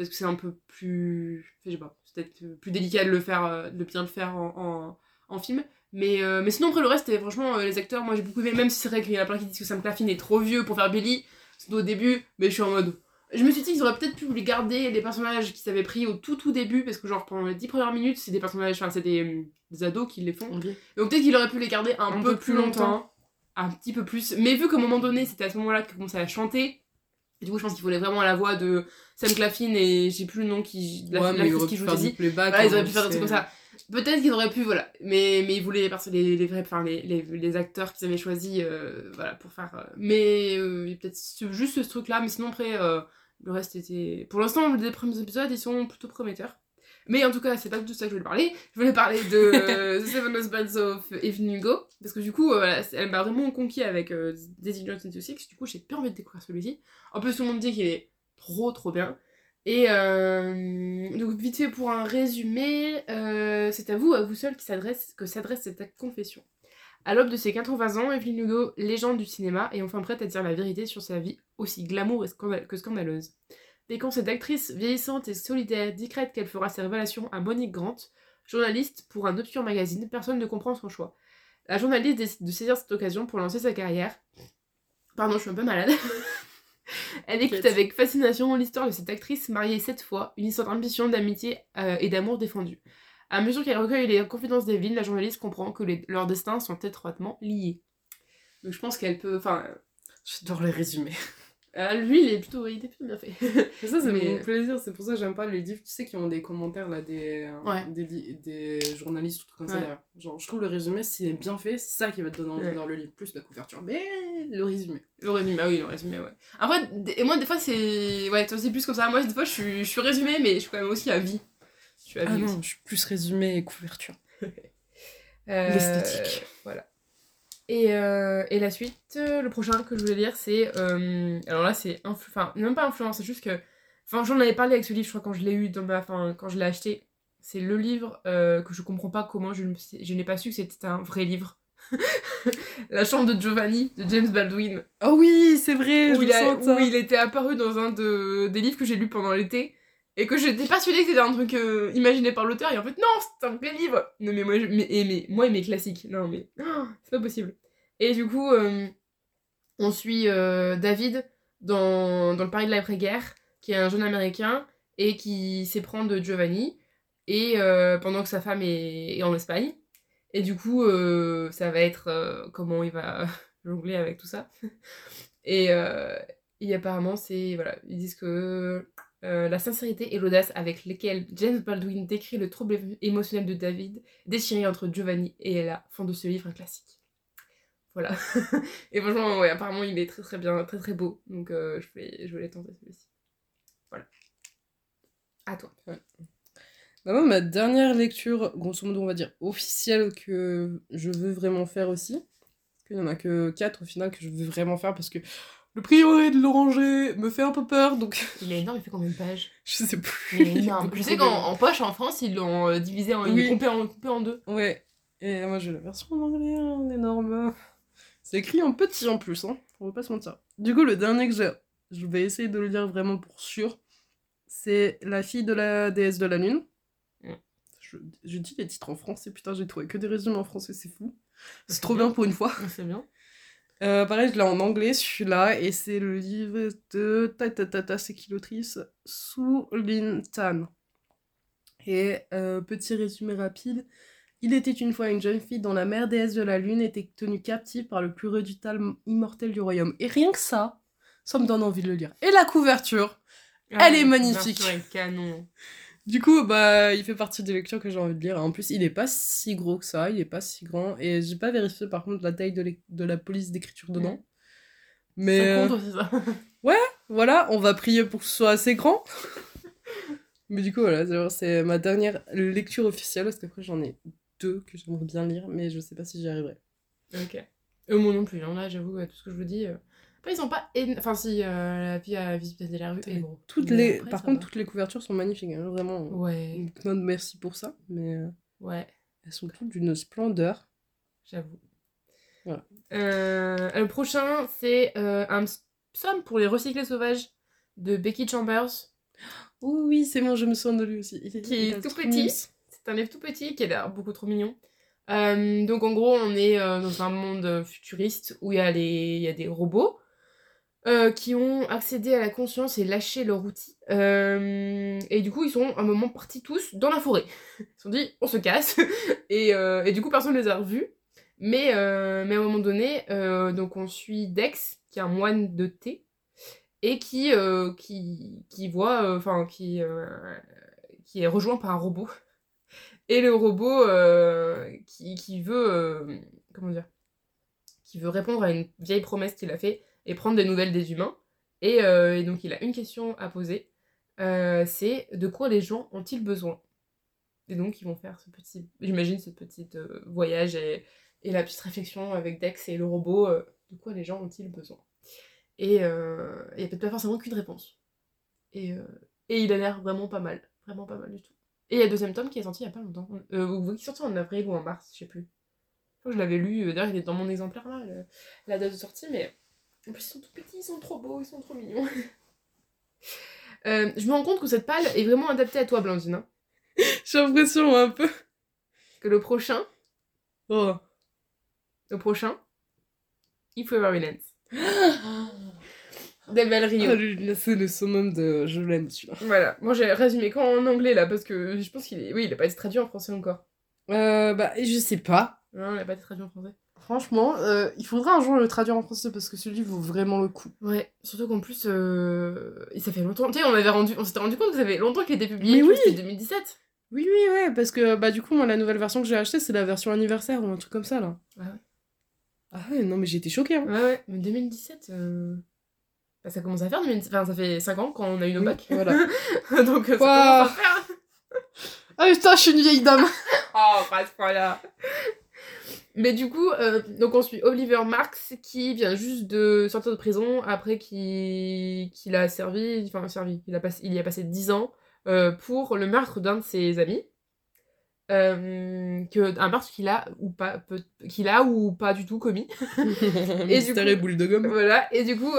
Peut-être que c'est un peu plus. Je sais pas. C'est peut-être euh, plus délicat de le faire, euh, de bien le faire en, en, en film. Mais, euh, mais sinon, après le reste, franchement, les acteurs, moi j'ai beaucoup aimé, même si c'est vrai qu'il y en a plein qui disent que Sam Claflin est trop vieux pour faire Billy, surtout au début, mais je suis en mode. Je me suis dit qu'ils auraient peut-être pu les garder, les personnages qu'ils avaient pris au tout tout début, parce que genre pendant les 10 premières minutes, c'est des personnages, enfin c'est des, des ados qui les font. Donc peut-être qu'il aurait pu les garder un, Un peu, peu plus longtemps, un petit peu plus. Mais vu qu'à un moment donné, c'était à ce moment-là qu'il commençait à chanter, et du coup je pense qu'il fallait vraiment la voix de Sam Claflin et j'ai plus le nom qui. la- ouais, mais qui joue Daisy. Voilà, ils auraient hein, pu faire des trucs comme ça. Peut-être qu'ils auraient pu, voilà. Mais, mais ils voulaient les, les, les vrais, enfin, les, les, les acteurs qu'ils avaient choisis, euh, voilà, pour faire. euh, mais euh, peut-être juste ce truc-là, mais sinon après, euh, le reste était. Pour l'instant, les premiers épisodes, ils sont plutôt prometteurs. Mais en tout cas, c'est pas du tout ça que je voulais parler. Je voulais parler de euh, *laughs* The Seven Husbands of Evelyn Hugo. Parce que du coup, euh, elle m'a vraiment conquis avec euh, Daisy Jones and the Six. Du coup, j'ai plus envie de découvrir celui-ci. En plus, tout le monde dit qu'il est trop trop bien. Et euh, donc vite fait pour un résumé, euh, c'est à vous, à vous seul, qui s'adresse, que s'adresse cette confession. À l'aube de ses 80 ans, Evelyn Hugo, légende du cinéma, est enfin prête à dire la vérité sur sa vie aussi glamour que scandaleuse. Pécan cette actrice vieillissante et solidaire décrète qu'elle fera ses révélations à Monique Grant, journaliste pour un obscur magazine, personne ne comprend son choix. La journaliste décide de saisir cette occasion pour lancer sa carrière. Pardon, je suis un peu malade. *laughs* Elle écoute avec fascination l'histoire de cette actrice mariée sept fois, une histoire d'ambition, d'amitié euh, et d'amour défendu. À mesure qu'elle recueille les confidences d'Evelyn, la journaliste comprend que les- leurs destins sont étroitement liés. Donc je pense qu'elle peut... Enfin, J'adore les résumés. Euh, lui, il est plutôt, il est plutôt bien fait. Mais ça, c'est Mais- mon plaisir. C'est pour ça que j'aime pas les livres, tu sais, qui ont des commentaires, là, des, Ouais. des, li- des journalistes ou tout comme ça, Ouais. Genre, je trouve le résumé, s'il est bien fait, c'est ça qui va te donner envie Ouais. le livre. Plus la couverture, mais le résumé. Le résumé, ah oui, le résumé, ouais. Après, d- et moi, des fois, c'est... Ouais, toi, c'est plus comme ça. Moi, des fois, je suis, je suis résumé, mais je suis quand même aussi à vie. Je suis à Ah vie non, aussi. je suis plus résumé et couverture. *laughs* Euh, L'esthétique. Voilà. Et, euh, et la suite, euh, le prochain que je voulais lire, c'est. euh, alors là, c'est. Enfin, même pas influence, c'est juste que. Enfin, j'en avais parlé avec ce livre, je crois, quand je l'ai eu dans ma. Enfin, quand je l'ai acheté. c'est le livre que je comprends pas comment je, je n'ai pas su que c'était un vrai livre. *laughs* La chambre de Giovanni de James Baldwin. Oh oui, c'est vrai, où, je il a- sens où il était apparu dans un de, des livres que j'ai lus pendant l'été. Et que j'étais persuadée que c'était un truc euh, imaginé par l'auteur. Et en fait, non, c'est un vrai livre. Non, mais moi, je- mais, et mais, moi et mes classiques. Non, mais *gasps* c'est pas possible. Et du coup, euh, on suit euh, David dans, dans le Paris de l'après-guerre, qui est un jeune américain et qui s'éprend de Giovanni. Et pendant que sa femme est, est en Espagne. Et du coup, ça va être comment il va *laughs* jongler avec tout ça. *laughs* Et, et apparemment, c'est. Voilà, ils disent que euh, la sincérité et l'audace avec lesquelles James Baldwin décrit le trouble émo- émotionnel de David, déchiré entre Giovanni et Ella, font de ce livre un classique. Voilà. *laughs* et franchement, ouais, apparemment, il est très très bien, très très beau. Donc, euh, je, vais, je les tenter celui-ci. Voilà. À toi. Bah moi, ma dernière lecture, grosso modo, on va dire officielle, que je veux vraiment faire aussi. Qu'il y en a que 4 au final que je veux vraiment faire parce que le prieuré de l'oranger me fait un peu peur, donc Il est énorme, il fait combien de pages *laughs* je sais plus. Il est énorme. *laughs* Je sais qu'en en poche, en France, ils l'ont euh, divisé en. Oui. Ils l'ont coupé en, coupé en deux. Ouais. Et moi, j'ai la version en anglais, en énorme. C'est écrit en petit en plus, hein. On va pas se mentir. Du coup, le dernier que j'ai, je vais essayer de le lire vraiment pour sûr, c'est La fille de la déesse de la lune. Mm. Je, je dis les titres en français, putain, j'ai trouvé que des résumés en français, c'est fou. C'est C'est trop bien. bien pour une fois. *laughs* C'est bien. Euh, pareil, je l'ai en anglais, celui-là, et c'est le livre de ta ta ta ta, c'est qui l'autrice? Su Lin Tan. Et euh, petit résumé rapide. Il était une fois une jeune fille dont la mère déesse de la lune était tenue captive par le plus redoutable immortel du royaume. Et rien que ça, ça me donne envie de le lire. Et la couverture Elle est Ah, magnifique. est canon. Du coup, bah, il fait partie des lectures que j'ai envie de lire. En plus, il est pas si gros que ça, il est pas si grand. Et j'ai pas vérifié par contre la taille de, de la police d'écriture dedans. Mais Ça euh, compte, c'est ça. *laughs* voilà, on va prier pour que ce soit assez grand. *laughs* mais du coup, voilà, c'est- ma dernière lecture officielle. Parce qu'après, j'en ai deux que j'aimerais bien lire, mais je sais pas si j'y arriverai. Ok. Euh, moi non plus, hein, là j'avoue, tout ce que je vous dis. euh, Après, ils sont pas. éno- Enfin, si, euh, la fille à visite de la rue est gros. Toutes Mais les... après, Par contre, va. toutes les couvertures sont magnifiques, hein, vraiment. Ouais, non, merci pour ça, mais euh, ouais, elles sont toutes d'une splendeur. j'avoue. Voilà. Euh, le prochain, c'est euh, un psaume pour les recyclés sauvages de Becky Chambers. *gasps* Oui, oui, c'est bon, je me souviens de lui aussi. Il Qui est tout petit. C'est un livre tout petit qui a l'air beaucoup trop mignon. Euh, donc en gros, on est dans un monde futuriste où il y, a les- il y a des robots euh, qui ont accédé à la conscience et lâché leur outil. Euh, et du coup, ils sont à un moment partis tous dans la forêt. *laughs* Ils se sont dit, on se casse. *laughs* et, euh, et du coup, personne ne les a revus. Mais, mais à un moment donné, donc on suit Dex, qui est un moine de thé, et qui, qui, qui voit, enfin, qui, qui est rejoint par un robot. Et le robot qui, qui veut, comment dire, qui veut répondre à une vieille promesse qu'il a fait et prendre des nouvelles des humains. Et, euh, et donc il a une question à poser, euh, c'est de quoi les gens ont-ils besoin? Et donc ils vont faire ce petit, j'imagine ce petit euh, voyage et, et la petite réflexion avec Dex et le robot, de quoi les gens ont-ils besoin? Et il n'y a peut-être pas forcément qu'une réponse. Et, et il a l'air vraiment pas mal, vraiment pas mal du tout. Et il y a deuxième tome qui est sorti il y a pas longtemps, euh, ou qui est sorti en avril ou en mars, je sais plus. Je l'avais lu, d'ailleurs il est dans mon exemplaire là, la date de sortie, mais en plus ils sont tout petits, ils sont trop beaux, ils sont trop mignons. *laughs* Euh, je me rends compte que cette palle est vraiment adaptée à toi, Blandine. hein. *laughs* J'ai l'impression un peu. Que le prochain, Oh. le prochain, If We Were Villains. Del Bel Rio. Ah, lui, c'est le summum de. Je l'aime celui-là. Voilà, moi j'ai résumé qu'en anglais là, parce que je pense qu'il est. Oui, il a pas été traduit en français encore. Euh, bah, je sais pas. Non, il a pas été traduit en français. Franchement, euh, il faudra un jour le traduire en français parce que celui vaut vraiment le coup. Ouais, surtout qu'en plus, euh... et ça fait longtemps. Tu sais, on avait rendu, on s'était rendu compte que ça fait longtemps qu'il était publié. Mais oui. que C'était 2017. Oui, oui, ouais, parce que bah, du coup, moi, la nouvelle version que j'ai achetée, c'est la version anniversaire ou un truc comme ça là. Ah ouais. Ah ouais, non, mais j'ai été choquée. Hein. Ouais, ouais, mais 2017. euh, bah, ça commence à faire 2017. Enfin, ça fait 5 ans quand on a eu nos Oui, bacs. voilà. *laughs* Donc, ça Waouh. commence à faire. Ah putain, je suis une vieille dame. *laughs* Oh, pas à ce point-là. Mais du coup, euh, donc on suit Oliver Marx qui vient juste de sortir de prison après qu'il a servi, enfin servi, il, a passé, il y a passé 10 ans euh, pour le meurtre d'un de ses amis. euh, que un meurtre qu'il a ou pas qu'il a ou pas du tout commis. *laughs* Mystère coup- et boule de gomme. Voilà, et du coup,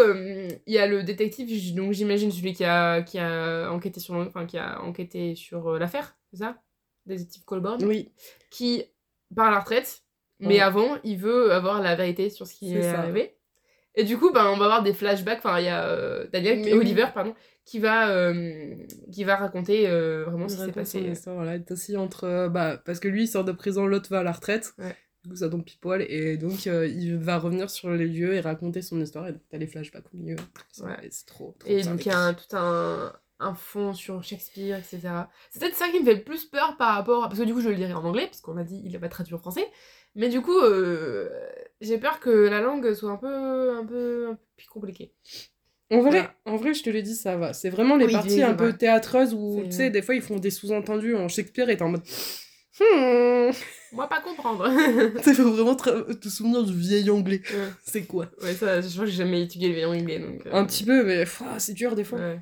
il y a le détective, donc j'imagine celui qui a, qui a enquêté sur, enfin, qui a enquêté sur l'affaire, c'est ça? Détective Colborne, Oui. qui part à la retraite, mais Ouais. avant, il veut avoir la vérité sur ce qui est ça. arrivé. Et du coup, ben, on va avoir des flashbacks, enfin, il y a euh, Daniel, Mais Oliver, pardon, qui va, euh, qui va raconter euh, vraiment ce qui s'est passé. histoire, voilà, il est aussi entre. bah, parce que lui, il sort de prison, l'autre va à la retraite. Ouais. Du coup, ça tombe pile poil. Et donc, il va revenir sur les lieux et raconter son histoire. Et donc, t'as les flashbacks au milieu. Ouais. C'est trop, trop Et donc il y a un- tout un, un fond sur Shakespeare, etc. C'est peut-être ça qui me fait le plus peur par rapport... à- Parce que du coup je le lirai en anglais, parce qu'on a dit il va traduit en français. Mais du coup, euh, j'ai peur que la langue soit un peu, un peu, un peu plus compliquée. En vrai, Voilà. en vrai, je te l'ai dit, ça va. C'est vraiment les Oui, parties oui, un peu théâtreuses où, tu sais, des fois, ils font des sous-entendus en Shakespeare et t'es en mode. Hmm. Moi, pas comprendre. *laughs* *laughs* Il faut vraiment te souvenir du vieil anglais. ouais, C'est quoi? Ouais, ça, je crois que j'ai jamais étudié le vieil anglais. Donc, euh, Un petit peu, mais pff, c'est dur des fois. ouais.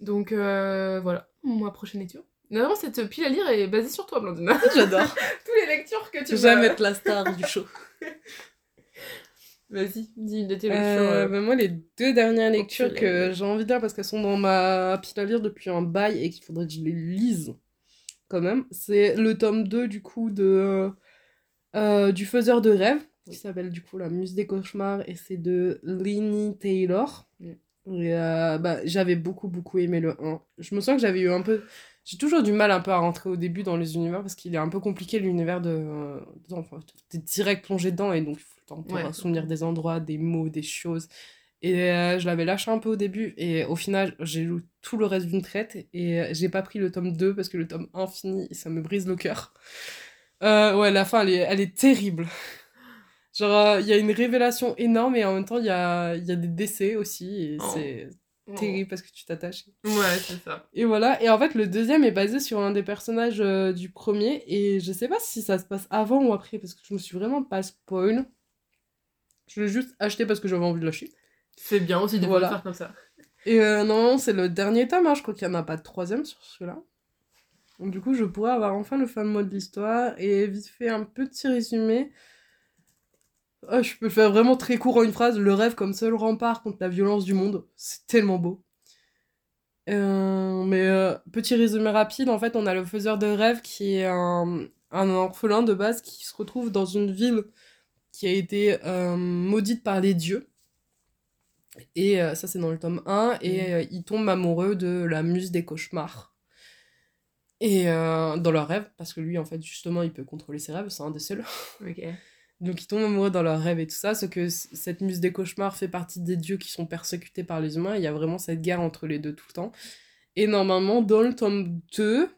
Donc euh, voilà, ma prochaine lecture. Normalement, cette pile à lire est basée sur toi, Blandina. *laughs* J'adore. *laughs* Toutes les lectures que tu J'aime vas... être la star du show. *laughs* Vas-y, dis une de tes lectures. Euh, euh, bah, moi, les deux dernières lectures tu que j'ai envie de lire parce qu'elles sont dans ma pile à lire depuis un bail et qu'il faudrait que je les lise quand même, c'est le tome 2 du coup de euh, du faiseur de rêves qui s'appelle du coup La Muse des cauchemars et c'est de Linny Taylor. Mm. Euh, bah, j'avais beaucoup beaucoup aimé le 1. Je me sens que j'avais eu un peu j'ai toujours du mal un peu à rentrer au début dans les univers parce qu'il est un peu compliqué l'univers de euh, t'es direct plongé dedans et donc il faut le temps Ouais. souvenir des endroits, des mots, des choses. Et euh, je l'avais lâché un peu au début et au final j'ai lu tout le reste d'une traite et euh, j'ai pas pris le tome 2 parce que le tome 1 fini et ça me brise le cœur. Euh, ouais, la fin elle est, elle est terrible. Genre euh, il y a une révélation énorme et en même temps il y a, il y a des décès aussi et Oh. c'est. Terrible parce que tu t'attaches. Ouais, c'est ça. Et voilà, et en fait le deuxième est basé sur un des personnages euh, du premier et je sais pas si ça se passe avant ou après parce que je me suis vraiment pas spoil. Je l'ai juste acheté parce que j'avais envie de lâcher. C'est bien aussi de Voilà. faire comme ça. Et euh, non, c'est le dernier tome, hein, je crois qu'il n'y en a pas de troisième sur celui-là. Donc du coup, je pourrais avoir enfin le fin mot de l'histoire et vite fait un petit résumé. Ah, je peux faire vraiment très court en une phrase. Le rêve comme seul rempart contre la violence du monde. C'est tellement beau. Euh, mais euh, petit résumé rapide, en fait, on a le faiseur de rêve qui est un, un orphelin de base qui se retrouve dans une ville qui a été euh, maudite par les dieux. Et ça, c'est dans le tome 1. Et euh, il tombe amoureux de la muse des cauchemars. Et dans leur rêve, parce que lui, en fait, justement, il peut contrôler ses rêves, c'est un des seuls. Donc, ils tombent amoureux dans leurs rêves et tout ça. Ce que cette muse des cauchemars fait partie des dieux qui sont persécutés par les humains. Il y a vraiment cette guerre entre les deux tout le temps. Et normalement, dans le tome 2,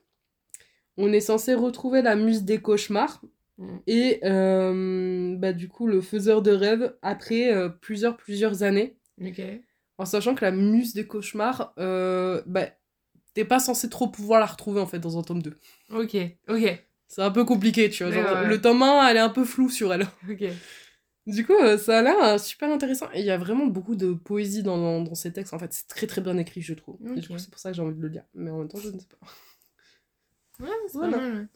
on est censé retrouver la muse des cauchemars. Mm. Et euh, bah, du coup, le faiseur de rêves après euh, plusieurs, plusieurs années. En sachant que la muse des cauchemars, euh, bah, t'es pas censé trop pouvoir la retrouver en fait dans un tome 2. Ok. Ok. C'est un peu compliqué, tu vois. Ouais, genre, ouais, ouais. Le tome 1, elle est un peu floue sur elle. *laughs* Du coup, euh, ça a l'air euh, super intéressant. Et il y a vraiment beaucoup de poésie dans, dans, dans ces textes. En fait, c'est très très bien écrit, je trouve. Et du Ok. coup, c'est pour ça que j'ai envie de le lire. Mais en même temps, je ne sais pas. Ouais, c'est Voilà. pas mal. ouais.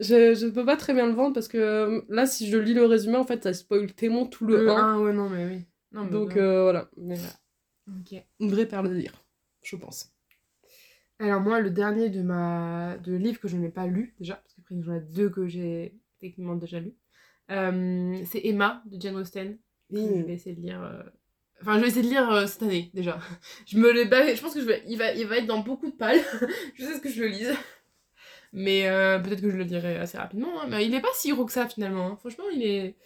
Je, je peux pas très bien le vendre parce que euh, là, si je lis le résumé, en fait, ça spoil tellement tout le, Le 1. 1, ouais, non, mais oui. Non, mais Donc euh, voilà. Mais voilà. Ok. Une vraie perle à lire, je pense. Alors moi, le dernier de ma de livre que je n'ai pas lu déjà, parce qu'après j'en ai deux que j'ai techniquement déjà lu, euh, c'est Emma de Jane Austen. Je vais essayer de lire. euh, Enfin, je vais essayer de lire euh, cette année déjà. *laughs* Je me. Je pense que je vais. Il va, il va être dans beaucoup de pales. *laughs* je sais ce que je le lise. Mais euh, peut-être que je le lirai assez rapidement. hein. Mais il est pas si gros que ça finalement. hein. Franchement, il est.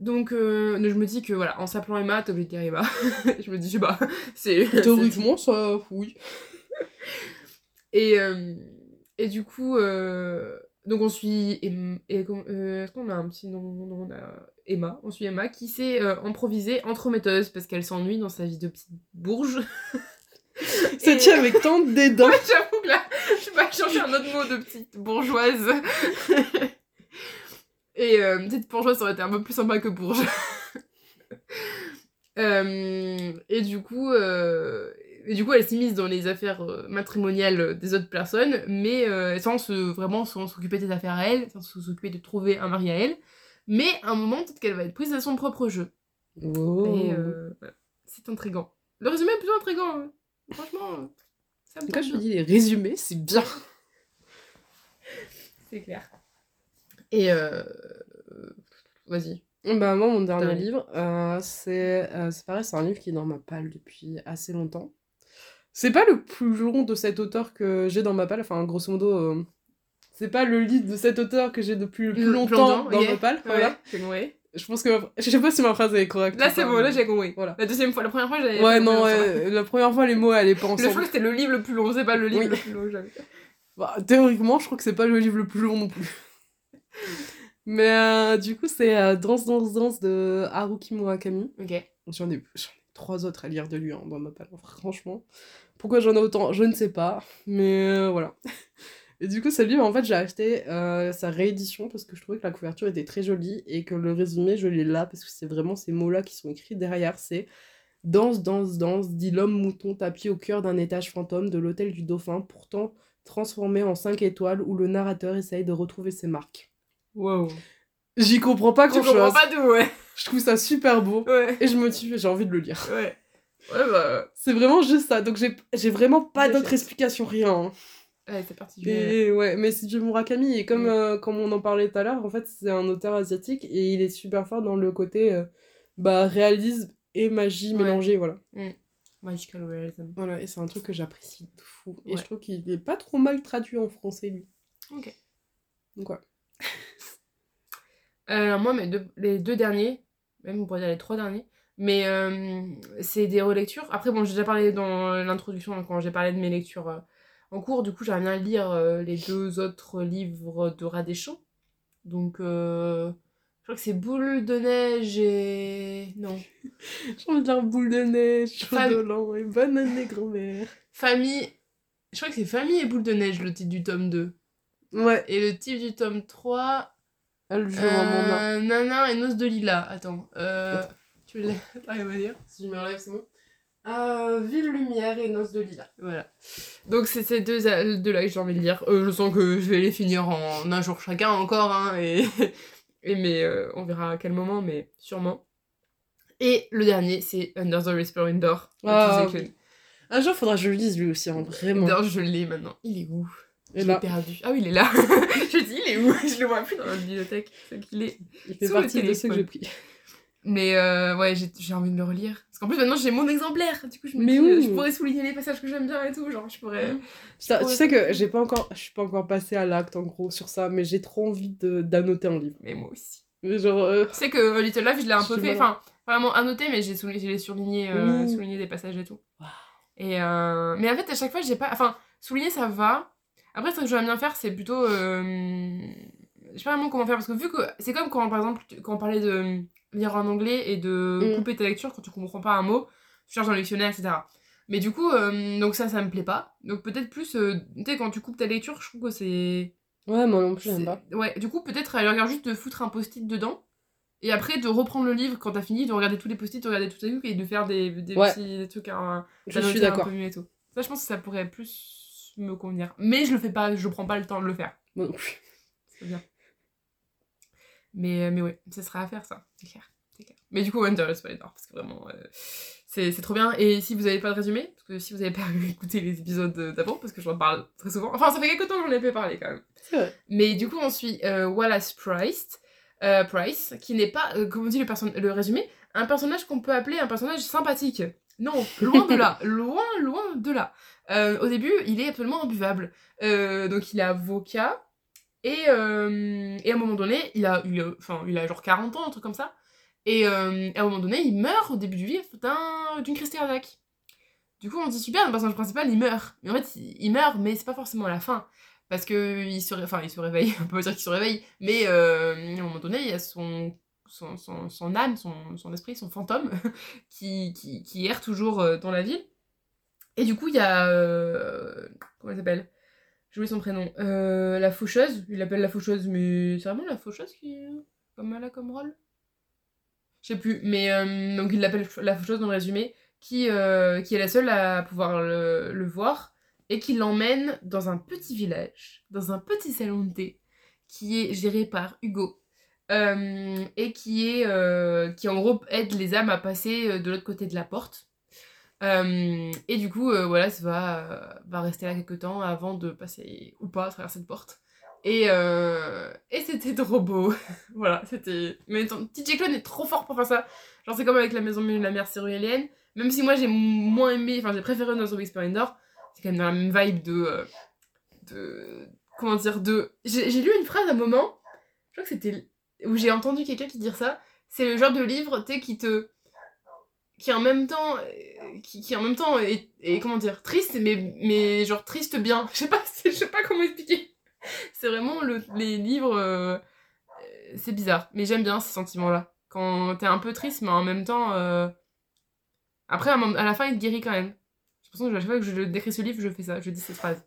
Donc, je me dis que voilà, en s'appelant Emma, t'es obligé de dire Emma. *laughs* je me dis, je sais pas. C'est. Théoriquement, ça, oui. Et, et du coup, euh, donc on suit. Em- euh, Est-ce qu'on a un petit nom Non, on a Emma. On suit Emma qui s'est euh, improvisée entremetteuse parce qu'elle s'ennuie dans sa vie de petite bourge. *laughs* Ça Et- tient avec tant de dédain. J'avoue que là, je vais pas chercher un autre mot de petite bourgeoise. *laughs* Et euh, petite bourgeoise, ça aurait été un peu plus sympa que bourge. *laughs* Euh, et du coup, euh, Et du coup, elle s'immisce dans les affaires euh, matrimoniales des autres personnes, mais euh, sans se, vraiment sans s'occuper des affaires à elle, sans s'occuper de trouver un mari à elle. Mais à un moment, peut-être qu'elle va être prise à son propre jeu. Oh. Et euh, voilà. c'est intriguant. Le résumé est plutôt intriguant. hein. Franchement, euh, ça me Quand je dis les résumés, c'est bien. *laughs* C'est clair. Et euh... Vas-y. Bah moi mon dernier livre, euh, c'est euh, c'est pareil, c'est un livre qui est dans ma palle depuis assez longtemps. C'est pas le plus long de cet auteur que j'ai dans ma palle, enfin grosso modo, euh, c'est pas le livre de cet auteur que j'ai depuis le plus Le longtemps dans ma palle. Voilà. Ouais. Je pense que je sais pas si ma phrase est correcte. Là, c'est pas, bon, là, j'ai compris. Voilà. La deuxième fois, la première fois, j'avais. Ouais pas non, ouais, la première fois les mots allaient pas Le ensemble. choix, c'était le livre le plus long, c'est pas le livre Oui. le plus long jamais. Bah, théoriquement, je crois que c'est pas le livre le plus long non plus. Mais euh, du coup, c'est euh, Danse, Danse, Danse de Haruki Murakami. Ok. J'en ai, j'en ai trois autres à lire de lui hein, dans ma franchement. Pourquoi j'en ai autant Je ne sais pas. Mais euh, voilà. *laughs* Et du coup, ce livre, en fait, j'ai acheté euh, sa réédition parce que je trouvais que la couverture était très jolie et que le résumé, je l'ai là parce que c'est vraiment ces mots-là qui sont écrits derrière. C'est Danse, danse, danse, dit l'homme mouton tapis au cœur d'un étage fantôme de l'hôtel du Dauphin, pourtant transformé en 5 étoiles où le narrateur essaye de retrouver ses marques. Wow. J'y comprends pas grand chose. comprends pas d'où, ouais. Je trouve ça super beau. Ouais. Et je me dis, j'ai envie de le lire. Ouais. Ouais, bah. C'est vraiment juste ça. Donc j'ai vraiment pas d'autre explication, rien. hein. Ouais, c'est particulier. Et ouais, mais c'est du Murakami. Et comme, Mm. euh, comme on en parlait tout à l'heure, en fait, c'est un auteur asiatique et il est super fort dans le côté euh, bah, réalisme et magie Ouais. mélangée, voilà. Magical realism. Voilà, et c'est un truc que j'apprécie de fou. Et je trouve qu'il est pas trop mal traduit en français, lui. Ok. Donc ouais. Euh, moi, mes deux, les deux derniers, même on pourrait dire les trois derniers, mais euh, c'est des relectures. Après, bon, j'ai déjà parlé dans l'introduction hein, quand j'ai parlé de mes lectures euh, en cours. Du coup, j'aimerais bien lire euh, les deux autres livres de Radéchamps. Donc, je crois que c'est Boule de neige et. Non. J'ai envie de dire boule de neige, chaud Femme- de l'an et bonne année, grand-mère. Famille. Je crois que c'est Famille et Boule de neige le titre du tome 2. Ouais, Et le titre du tome 3. Elle joue un moment. Euh, Nana et Noce de Lila. Attends. Euh, tu l'as T'arrives à dire Si je me relève, c'est bon. Euh, Ville Lumière et Noces de Lila. Voilà. Donc c'est ces deux, deux là que j'ai envie de lire. Euh, je sens que je vais les finir en un jour chacun encore, hein, et, *laughs* et mais euh, on verra à quel moment, mais sûrement. Et le dernier, c'est Under the Whispering Door. de Ah, Clown. Un jour, faudra que je le lise lui aussi, hein, vraiment. D'ailleurs, je l'ai maintenant. Il est où? Et Je l'ai perdu. Ah oui, il est là. *laughs* je dis, il est où? Je le vois plus dans la bibliothèque. C'est qu'il est. il fait partie de ceux que j'ai pris. Mais euh, ouais, j'ai envie de le relire. Parce qu'en plus, maintenant, j'ai mon exemplaire. Du coup, je me Mais dis, oui. je pourrais souligner les passages que j'aime bien et tout. Genre, je pourrais. Ça, pourrais tu sais que j'ai pas encore, je suis pas encore passée à l'acte en gros sur ça, mais j'ai trop envie de d'annoter un livre. Mais moi aussi. Mais Genre, euh, Tu sais que euh, Little Life, je l'ai un peu fait. Enfin, vraiment annoté, mais j'ai souligné, je l'ai surligné, euh, Ouh. souligné des passages et tout. Et Mais en fait, à chaque fois, j'ai pas. Enfin, souligner, ça va. Après, ce que j'aimerais bien faire, c'est plutôt. euh, Je sais pas vraiment comment faire, parce que vu que c'est comme quand, par exemple, quand on parlait de lire en anglais et de Mm. couper ta lecture quand tu comprends pas un mot, tu cherches dans le dictionnaire, etc. Mais du coup, euh, donc ça, ça me plaît pas. Donc peut-être plus, euh, tu sais, quand tu coupes ta lecture, je trouve que c'est. ouais, moi non plus, j'aime pas. Ouais, du coup, peut-être à la rigueur juste de foutre un post-it dedans. Et après, de reprendre le livre quand t'as fini, de regarder tous les post-it, de regarder tous les trucs et de faire des, des Ouais. petits des trucs à, Je suis d'accord. tout. Ça, je pense que ça pourrait plus me convenir. Mais je le fais pas, je prends pas le temps de le faire. Plus. C'est bien. Mais, mais ouais, ça sera à faire ça, c'est clair. clair. Mais du coup, Wonder Spider, parce que vraiment, euh, c'est trop bien. Et si vous avez pas de résumé, parce que si vous avez pas *laughs* écouté les épisodes d'avant, parce que j'en parle très souvent, enfin, ça fait quelques temps que j'en ai pas parlé quand même. Vrai. Mais du coup, on suit euh, Wallace Price, euh, Price, qui n'est pas, euh, comme on dit le, le résumé, un personnage qu'on peut appeler un personnage sympathique. Non, loin de là, *laughs* loin, loin de là. Euh, au début, il est absolument imbuvable. Euh, donc, il est avocat, et, euh, et à un moment donné, il a, il enfin, il a genre 40 ans, un truc comme ça. Et à un moment donné, il meurt au début du livre d'un- d'une crise cardiaque. Du coup, on dit super, le personnage principal, il meurt. Mais en fait, il meurt, mais c'est pas forcément la fin. Parce que il se, réveille, *laughs* on peut dire qu'il se réveille, mais à un moment donné, il y a son, son, son, âme, son, son esprit, son fantôme, *laughs* qui, qui, qui erre toujours dans la ville. Et du coup, il y a. euh, comment elle s'appelle? J'ai oublié son prénom. Euh, la faucheuse, il l'appelle la faucheuse, mais c'est vraiment la faucheuse qui. Comme elle a comme rôle? Je sais plus, mais euh, donc il l'appelle la faucheuse dans le résumé, qui, euh, qui est la seule à pouvoir le, le voir et qui l'emmène dans un petit village, dans un petit salon de thé qui est géré par Hugo. euh, et qui est euh, qui en gros aide les âmes à passer euh, de l'autre côté de la porte Euh, et du coup euh, voilà ça va euh, va rester là quelques temps avant de passer ou pas à travers cette porte. Et, et c'était trop beau. *laughs* Voilà c'était mais ton DJ Clone est trop fort pour faire ça. Genre c'est comme avec la maison de la mère syrienne même si moi j'ai moins aimé enfin j'ai préféré No Zombie Splendor c'est quand même dans la même vibe de de comment dire de j'ai lu une phrase à un moment je crois que c'était où j'ai entendu quelqu'un qui dire ça. C'est le genre de livre tu qui te qui en même temps euh, qui, qui en même temps est, est, comment dire triste mais mais genre triste bien *laughs* je sais pas je sais pas comment expliquer c'est vraiment le, les livres euh, euh, c'est bizarre mais j'aime bien ces sentiments là quand t'es un peu triste mais en même temps euh, après à, la fin il te guérit quand même pour ça que à chaque fois que je décris ce livre je fais ça je dis cette phrase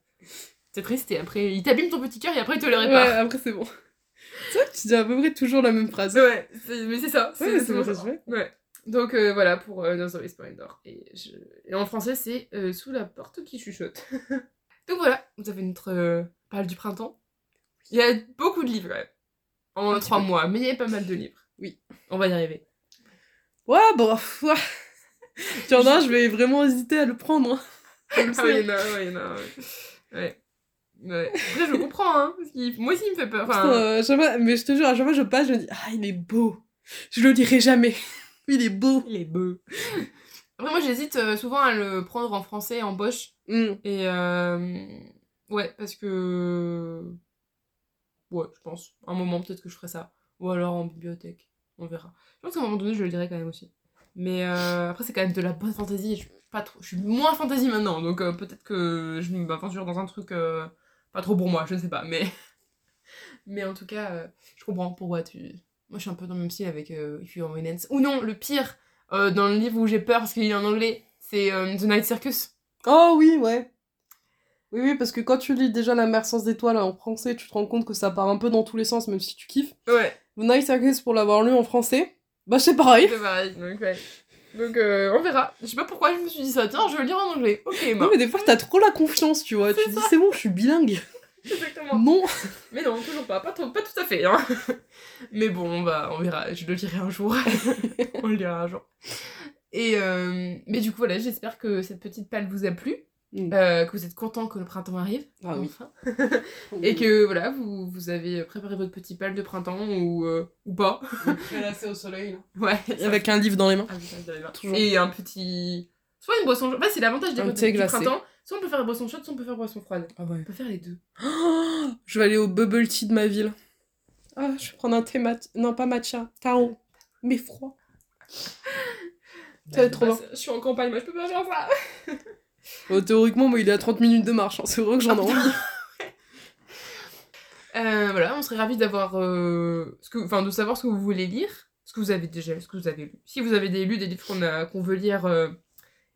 c'est triste et après il t'abîme ton petit cœur et après il te le Ouais, répare après c'est bon. *laughs* C'est vrai que tu dis à peu près toujours la même phrase. Ouais, mais c'est ça. Ouais, C'est c'est bon. ça fait. Ouais. Donc euh, voilà pour euh, No Story Splendor. Et, je... et en français, c'est euh, Sous la porte qui chuchote. *laughs* Donc voilà, vous avez notre euh, parle du printemps. Il y a beaucoup de livres, même. En Un trois mois, mais il y a pas mal de livres. Oui. On va y arriver. Ouais, bon, ouais. Tu en as, je vais vraiment hésiter à le prendre. hein. Je *laughs* le Ah oui, sais. il y en a, ouais, il y en a, ouais. ouais. Ouais. Après, je comprends, hein. Parce. Moi aussi, il me fait peur. Enfin, mais je te jure, à chaque fois que je passe, je me dis, ah, il est beau. Je le dirai jamais. Il est beau. il est beau. Après, moi, j'hésite euh, souvent à le prendre en français, en poche. Mm. Et euh, ouais, parce que. Ouais, je pense. Un moment, peut-être que je ferai ça. Ou alors en bibliothèque. On verra. Je pense qu'à un moment donné, je le dirai quand même aussi. Mais euh, après, c'est quand même de la bonne fantaisie. Je suis, pas trop... je suis moins fantaisie maintenant. Donc peut-être que je m'aventure dans un truc pas trop pour moi. Je ne sais pas. Mais, *laughs* mais en tout cas, je comprends pourquoi tu. Moi, je suis un peu dans le même style avec euh, If You're. Ou non, le pire, euh, dans le livre où j'ai peur parce qu'il est en anglais, c'est euh, The Night Circus. Oh oui, ouais. Oui, oui, parce que quand tu lis déjà La mer sans étoiles en français, tu te rends compte que ça part un peu dans tous les sens, même si tu kiffes. Ouais. The Night Circus, pour l'avoir lu en français, bah c'est pareil. C'est pareil, donc ouais. Donc euh, on verra. Je sais pas pourquoi je me suis dit ça. Tiens, je vais le lire en anglais. Ok, Non, bah. mais des fois, t'as trop la confiance, tu vois. Tu dis, c'est bon, je suis bilingue. Exactement. Non. Mais non, toujours pas. Pas, trop- pas tout à fait. Hein. Mais bon, on, va, on verra. Je le lirai un jour. *laughs* on le lira un jour. Et euh, mais du coup, voilà, j'espère que cette petite palle vous a plu. Mm. euh, que vous êêtes content que le printemps arrive. Ah oui. enfin. *laughs* Et que voilà, vous, vous avez préparé votre petit pal de printemps ou, euh, ou pas. Prélassé *laughs* au soleil. Ouais. Avec un livre dans les mains. Ah oui. Et un petit. Soit une boisson chaude. Bah, c'est l'avantage des Un du printemps. Soit on peut faire boisson chaude, soit on peut faire boisson froide. Ah ouais. On peut faire les deux. Oh, je vais aller au bubble tea de ma ville. Ah, je vais prendre un thé mat... Non, pas matcha. Tao. Mais froid. *laughs* Ça va être trop bien. Je suis en campagne, moi je peux pas faire ça. Euh, *laughs* théoriquement, moi, il est à 30 minutes de marche. hein. C'est vrai que j'en ai envie. *laughs* Euh, voilà, on serait ravis d'avoir. euh. Enfin, de savoir ce que vous voulez lire. Ce que vous avez déjà lu, ce que vous avez lu. Si vous avez des, lu des livres qu'on veut lire euh,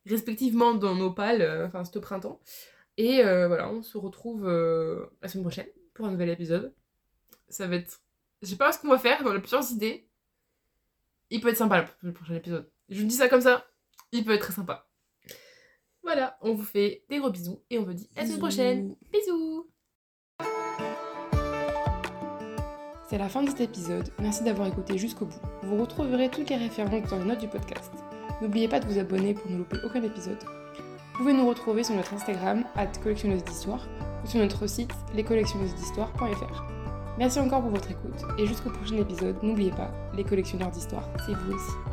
respectivement dans nos pales, euh, enfin, ce printemps. Et euh, voilà, on se retrouve euh, la semaine prochaine pour un nouvel épisode. Ça va être. Je sais pas ce qu'on va faire, on a plusieurs idées. Il peut être sympa le- le prochain épisode. Je vous dis ça comme ça, il peut être très sympa. Voilà, on vous fait des gros bisous et on vous dit à la semaine prochaine. Bisous C'est la fin de cet épisode, merci d'avoir écouté jusqu'au bout. Vous retrouverez toutes les références dans les notes du podcast. N'oubliez pas de vous abonner pour ne louper aucun épisode. Vous pouvez nous retrouver sur notre Instagram, collectionneuse d'histoire, ou sur notre site lescollectionneused'histoire.fr. Merci encore pour votre écoute, et jusqu'au prochain épisode, n'oubliez pas, les collectionneurs d'histoire, c'est vous aussi.